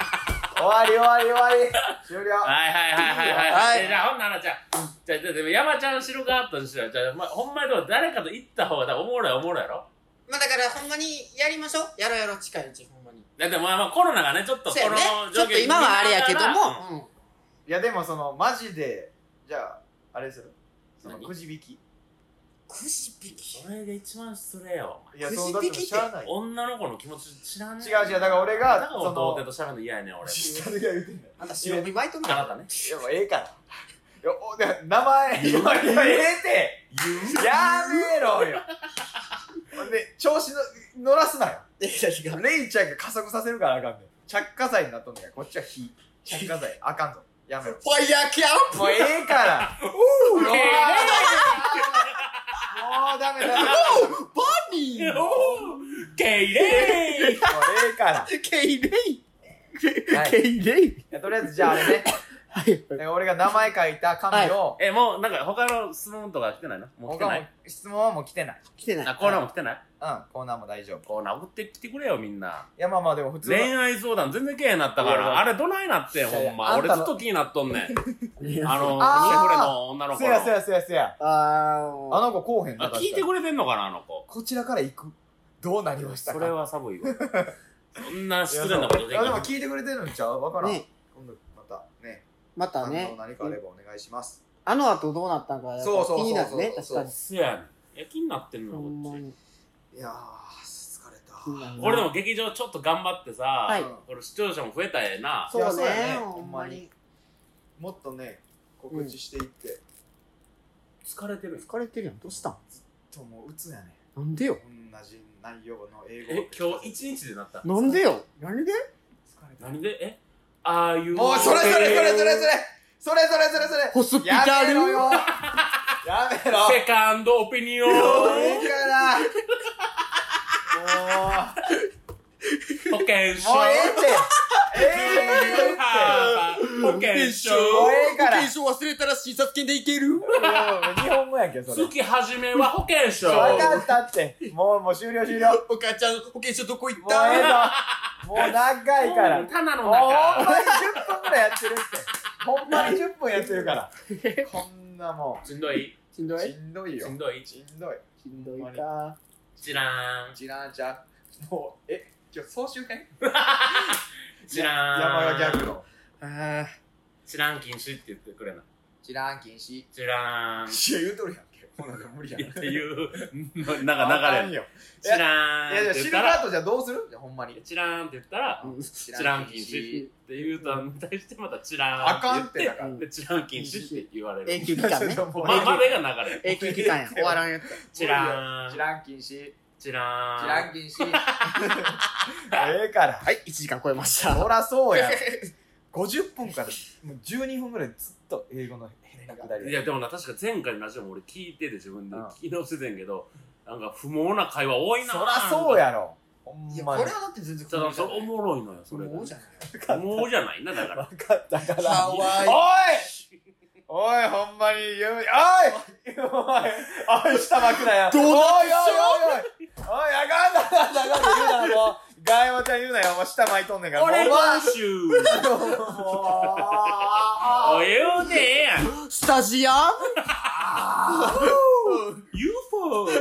終わり終わり終わり。終了。はいはいはいはいはい。はい。えじゃあほんならじゃあ、じゃあ、じゃあでも山ちゃんシルカートにしろ。じゃあ、まあ、ほんまにでも誰かと行った方が多分おもろいおもろいやろ？まあだからほんまにやりましょう。やろうやろう近いうちほんまに。だってまあまあコロナがね、ちょっとこのそうやね。ちょっと今はあれやけども。いやでもそのマジでじゃああれする？その何？くじ引き？くじ引き。それが一番失礼よ。いやくじそのだって。ない。女の子の気持ち知らんねん。違う違うだから俺がだからその童貞と喋るの嫌やねん俺。誰が言うてんのあんた白帯巻いとんあなたねいやもうええからいやおで名前言われてええてやめろよほんで調子の乗らすなよいや違うレイちゃんが加速させるからあかんねん着火剤になっとんねんからこっちは火着火剤あかんぞやめろファイヤーキャンプもうええからおーもうもうダメダメもうバニー。ゲイレイ。ええから。ケイレイ。はい。ケイレイ。とりあえずじゃああれねはい。え俺が名前書いた紙を、えもうなんか他の質問とか来てないの？もう来て他もない質問はもう来てない。来てない。あコーナーも来てない？うんコーナーも大丈夫。コーナー送ってきてくれよみんな。いやまあまあでも普通は恋愛相談全然けえへんなったかいやいや。らあれどないなってんほんいやいま。やあんたの俺ずっと気になっとんねん。いやあのあー。来てくれの女の子の。せやせやせやせや。あー。あの子こうへんなあ聞いてくれてんのかなあの子？こちらから行く。どうなりましたか？それは寒いわ。そんな失礼なことできない。でも聞いてくれてるんちゃう？わからん、ね。今度またねまたね。何かあればお願いします。あの後どうなったんかそうそうそうそう。気になるね確かに。せやねん。え気になってんのほよこっち。いやー疲れた。気になるな。これでも劇場ちょっと頑張ってさ、はい。これ視聴者も増えたらええな。そうねね。ほほんまに。もっとね告知していって、疲れてる疲れてるやん。どうしたん？ともう鬱やねなんでよ？同じ内容の英語。え今日一日でなった？なんでよ？何で？疲れた。何で？え？ああいうもうそれそれそれそれそれそれそれそれそれホスピやタルめろよやめろセカンドオピニオンいいからも保険証うもうええってええって保険証もうええから証忘れたら診察券でいける？もう日本語やんけそれ。月始めは保険証。分かったって。もうもう終了終了。もお母ちゃん保険証どこ行っうええぞ。もう長いから。もう棚のもうほん中まに10分ぐらいやってるって。ほんまに10分やってるから。こんなもしんどい？しんどうしいんどいよ。しんどい？しんどい。しんどいか。知らん。知らんちゃうもうえ今日総集編？知らん。山田ギャグのあ知らん禁止って言ってくれな。知らん禁止。い知らん。っや言うとるやんけ。ほな無理やん。ていうなんか流れ。知らんいやいや知るかとじゃあどうする？じゃあほんまに。知らんって言ったらー知知らん禁止って言うとに対してまた知らんあかんって言だからで知らん禁止って言われる永久期間ね。もうままでが流れ永久期間や終わらんやつ知らん知らん禁止知らん知らん禁止ええからはい1時間超えましたそらそうや50分からもう12分ぐらいずっと英語の変なくだりいやでもな確か前回のラジオも俺聞いてて自分でうん。聞き直しててんけどなんか不毛な会話多いな。そらそうやろ。ほんいやこれはだって全然だからそれおもろいのよそれがもうじゃない。不毛じゃないなだから。分かったから。ハワイおいおいほんまに言うおいおいおい下巻くなよ。どうなっおいおいおいおいおいあかんだあかんだあかんだ言うなもうガイモちゃん言うなよ。お前下巻いとんねんから。俺もう今週おい言うてええやん。スタジアム？UFO は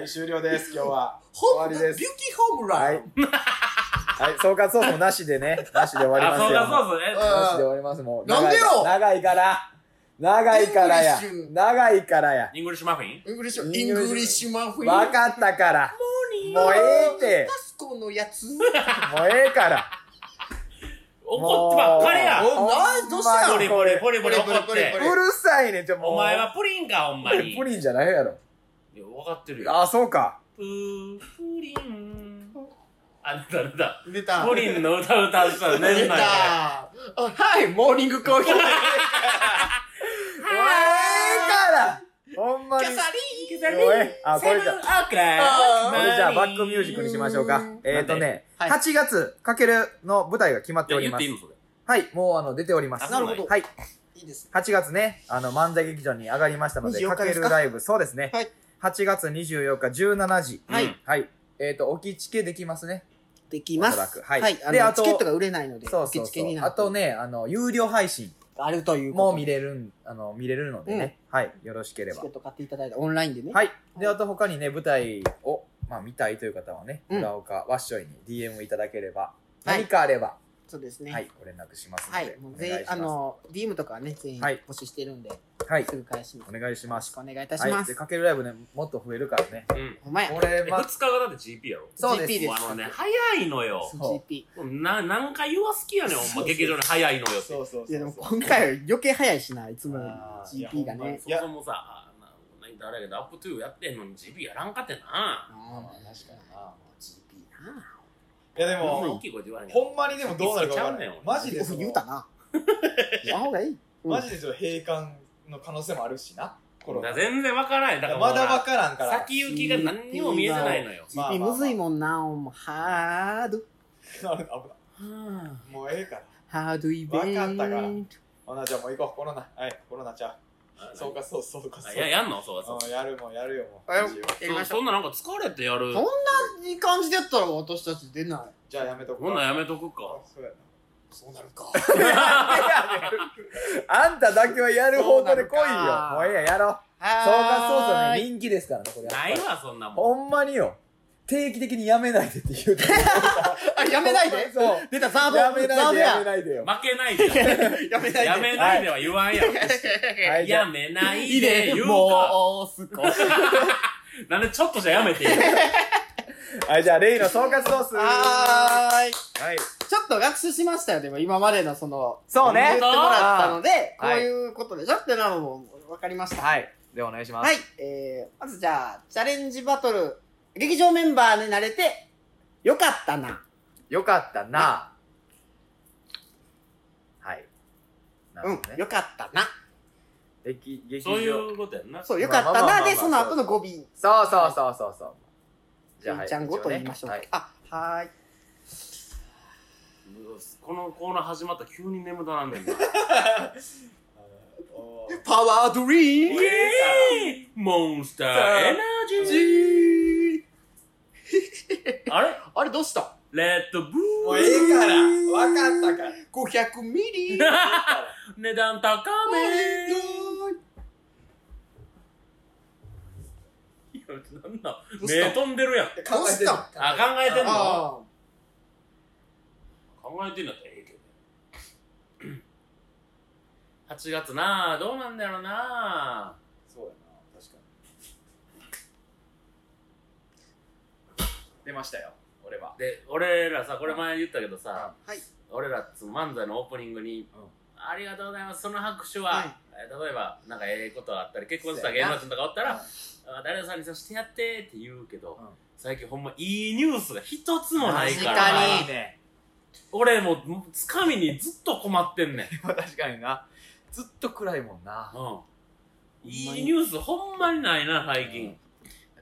い終了です。今日は。終わりです。ビューティーホームラン。はい。はい総括ソースもなしでね。なしで終わりますよ。だそうだね。なしで終わります。もうなんでよ？長いから長いからや。長いからや。イングリッシュマフィンイングリッシュイングリッシュマフィン分かったからもうええってタスコのやつ。もうええから。怒ってばっかりや。お前どうしたポリポリポリポリ怒ポリポリって。うるさいね。ちょもう。お前はプリンかほんまに。プリンじゃないやろ。いや分かってるよ。あそうか。プープリン。あんただ出た。プリンの歌歌う人は出た。はいモーニングコーヒー から。ほんまに。キャサリもうええあこれじゃあこれじゃあバックミュージックにしましょうか。うんえっとねはい。8月かけるの舞台が決まっております。いい。のそれはいもうあの出ております。あなるほど。はい。いいです8月ね、あの、漫才劇場に上がりましたので、24か。けるライブ、そうですね。はい。8月24日17時。はい。はい。えっ、と、置きチケできますね。できます。おそらく。はい。あであとのチケットが売れないのでそうそうそう。になって。あとね、あの、有料配信あるというもこと見れるん、あの、見れるのでね。はい。よろしければチケッ。ト買っていただいたオンラインでねはい。で、あと他にね、舞台を、まあ、見たいという方はね、うん村岡ワッショイに DM いただければ、はい何かあれば、そうですねはい、ご連絡しますので。はいもう全員お願いしますあの DM とかはね全員はい募集してるんではいすぐ返します。お願いします。お願いいたしはい。で、ます。かけるライブね、もっと増えるからね。うん。お前、これ、え、ま2、日がだって GP やろそうです GP ですあのね、早いのよ。GP。な、何回言わす気やねん、ほんま、劇場に早いのよって。そうそうそう。いやでも今回は余計早いしな、いつも GP がね。そもそもさ、あななんかあれやけど、アップトゥーやってんのに GP やらんかってな。あまあまあ確かにな。GP な。いやでもほんまにでもどうなるか分からない。マジでその言うたな。言わん方がいい。うんマジでちょっと閉館の可能性もあるしな。全然わからない。だからまだ分からんから。先行きが何にも見えてないのよ。まあまあ GP まあむずいもんな、ほんまハード。なる危ない。もうええから。ハードイベント。わかったからほな、じゃあもう行こう。コロナ。はい、コロナちゃう。そうか、そう、そうか、そう。あや、やんの？そうそう。うんやるもん、やるよ、もう。あやりましょうそそんななんか疲れてやる。そんないい感じでやったら私たち出ない。じゃあやめとくほんなんやめとくか。そうやな。そうなるか。あんただけはやる方向で来いよ。そうなのかもうええやん、やろう。総括操作ね、人気ですからね、これ。ないわ、そんなもん。ほんまによ。定期的にやめないでって言うて。あ、やめないで？そう。出た、ザード。やめないで、やめや。ないでよ。負けないで。やめないで。やめないでは言わんやろ。はい、やあめないいいで言うか。で、もう少し。なんでちょっとじゃやめていいはい、じゃあ、レイの総括ソース。ははーい。い。ちょっと学習しましたよ、でも今までのその、そうね言ってもらったので、こうはいいうことでしょ？ってなのも分かりました。はい。ではお願いします。はい。えー、まずじゃあ、チャレンジバトル、劇場メンバーになれて、よかったな。よかったな。はい。なるうん。よかったな。劇劇場。そういうことやんな。そう、よかったなで、まあまあまあまあその後の語尾。そうそうそうそうそう。じゃあ、はい。ちゃんごと言いましょうか。はい。あ、はーい。このコーナー始まったら急に眠たなんねんな。パワードリームモンスターエナジーあれ？あれどうした？レッドブー。もうええから。わかったから。?500 ミリ。値段高め。いや、なんだ目飛んでるやん。考えてるどうしあ、考えてんの？あ考えてんだったらええけど。8月なあどうなんだろうな、確かに。出ましたよ、俺は。で、俺らさ、これ前言ったけどさ、はい。俺らつ漫才のオープニングに、ありがとうございます、その拍手は、はいえー例えば、なんかええことがあったり、結婚した芸能人とかおったら、あ誰々さんにさしてやってって言うけど、うん最近ほんまいいニュースが一つもないから、確かに。俺もうつかみにずっと困ってんねん。ま あ確かにな。ずっと暗いもんな。うん。いいニュースほんまにないな、最近。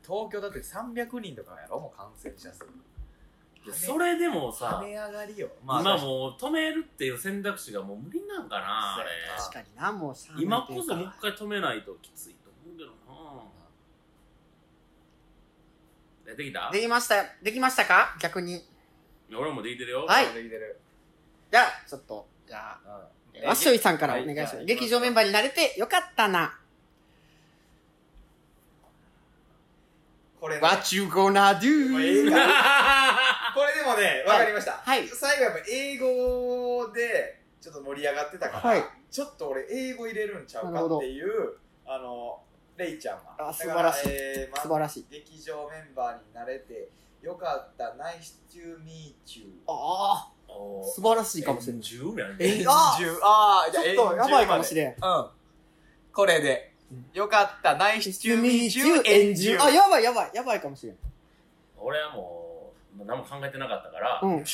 東京だって300人とかやろ、もう感染者数。でそれでもさ跳、ね上がりよ。今もう止めるっていう選択肢がもう無理なんかな、あれ。確かにな、もう今こそもう一回止めないときついと思うけどな出てきた？できましたよ。できましたか？逆に。俺もできてるよ。はいできてる。じゃあ、ちょっと、じゃあ、うんわっしょいさんからお願いします。劇場メンバーになれてよかったな。これね、What you gonna do? か これでもね、わかりました。はい最後やっぱ英語で、ちょっと盛り上がってたから、はいちょっと俺英語入れるんちゃうかっていう、あの、レイちゃんは。あ素晴らしいえーま素晴らしい。劇場メンバーになれて、よかった、ナイスチューミーチュー。あおあ、素晴らしいかもしれない。10やねえあああー、ちょっとやばいかもしれん。ん。うん。これでうん。よかった、ナイスチューミーチュー、エンジュあ、やばいやばい、やばいかもしれん。俺はもう何も考えてなかったから、うん。考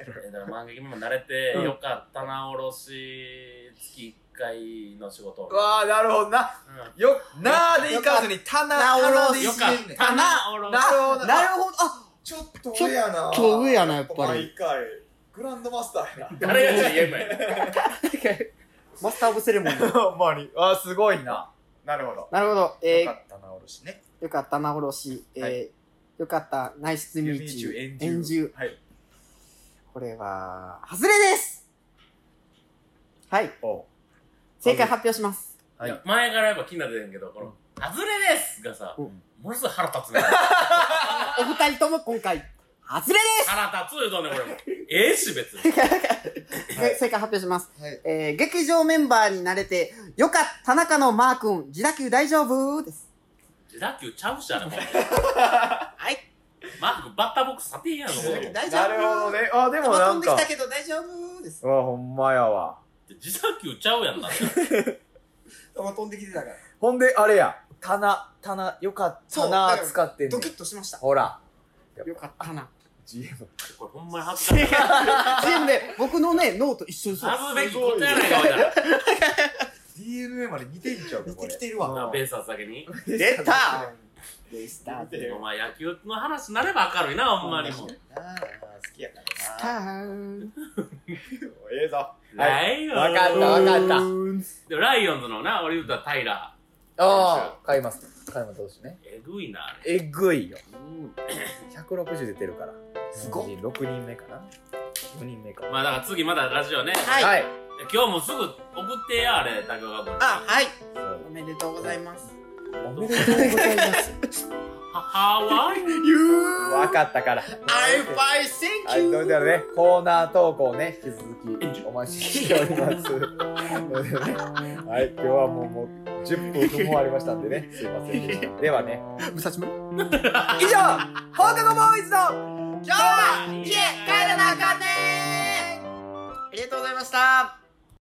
えろよ。えだから漫劇も慣れてうんよかったなおろし月1回の仕事、うわあ、なるほどな。うよ、なーでいかずに、たな、なたなでん、いくよかったなおろしなるほど。なるほど。あ、ちょっと上やな。ちょっと上やなやっぱり毎回。グランドマスターやな。誰が GM や マスターオブセレモニー。ほんまに。あー、すごいな。なるほど。なるほど。えーよか、ったな、おろしね。よかったな、おろし。えはー、よかった、ナイスミーチュー。エンジュ。はい。これは、外れですはい。お正解発表します。はい前からやっぱ気になってるんやけどこの「外れです!」がさうんものすごい腹立つねお二人とも今回、外れです腹立つ言うとんねん、俺も。ええし、別に。で 正解発表します。はいえー、劇場メンバーになれて、よかった、田中のマー君、自打球大丈夫？です。自打球ちゃうし、あれも。はい。マーク、バッターボックス立てへんやろ、もう大なるほどね。あ、でも球なんか飛んできた。けど大丈夫？です。うわ、ほんまやわ。自打球ちゃうやんなって。球飛んできてたから。ほんで、あれや。棚、棚、よかったなそうだから使ってんねんドキッとしました。ほら。よかったな。GM。これほんまに恥ずかしい。全部で、僕のね、ノート一緒にそう。恥ずべきことやないか。DNA まで似てんちゃうか、似これ。てきてるわ。なベイスターズだけに。出たベイスターズ。お前野球の話になれば明るいな、ほんまにもう。好きやかスタ ー。ええぞ。ないよ。わかったわかった。でライオンズのな、俺言ったらタイラああ、買います。買います、投手ね。ー。えぐいな、あれ。えぐいよ。160出てるから。すごっ日本人6人目かな ?4 人目か。まあだから次まだラジオね。はいはい。今日もすぐ送ってや、あれ、竹岡君に。あ、はい。そうおめでとうございます。おめでとうございます。は、ハワイ You? わかったから。I buy は thank い、you! それではね、コーナー投稿ね、引き続きお待ちしております。それでねはい、今日はもうもう10分分も終わりましたんでね、すいませんでした。ではね、武蔵村以上、放課後ボーイズの今日は家帰らなあかんねありがとうございました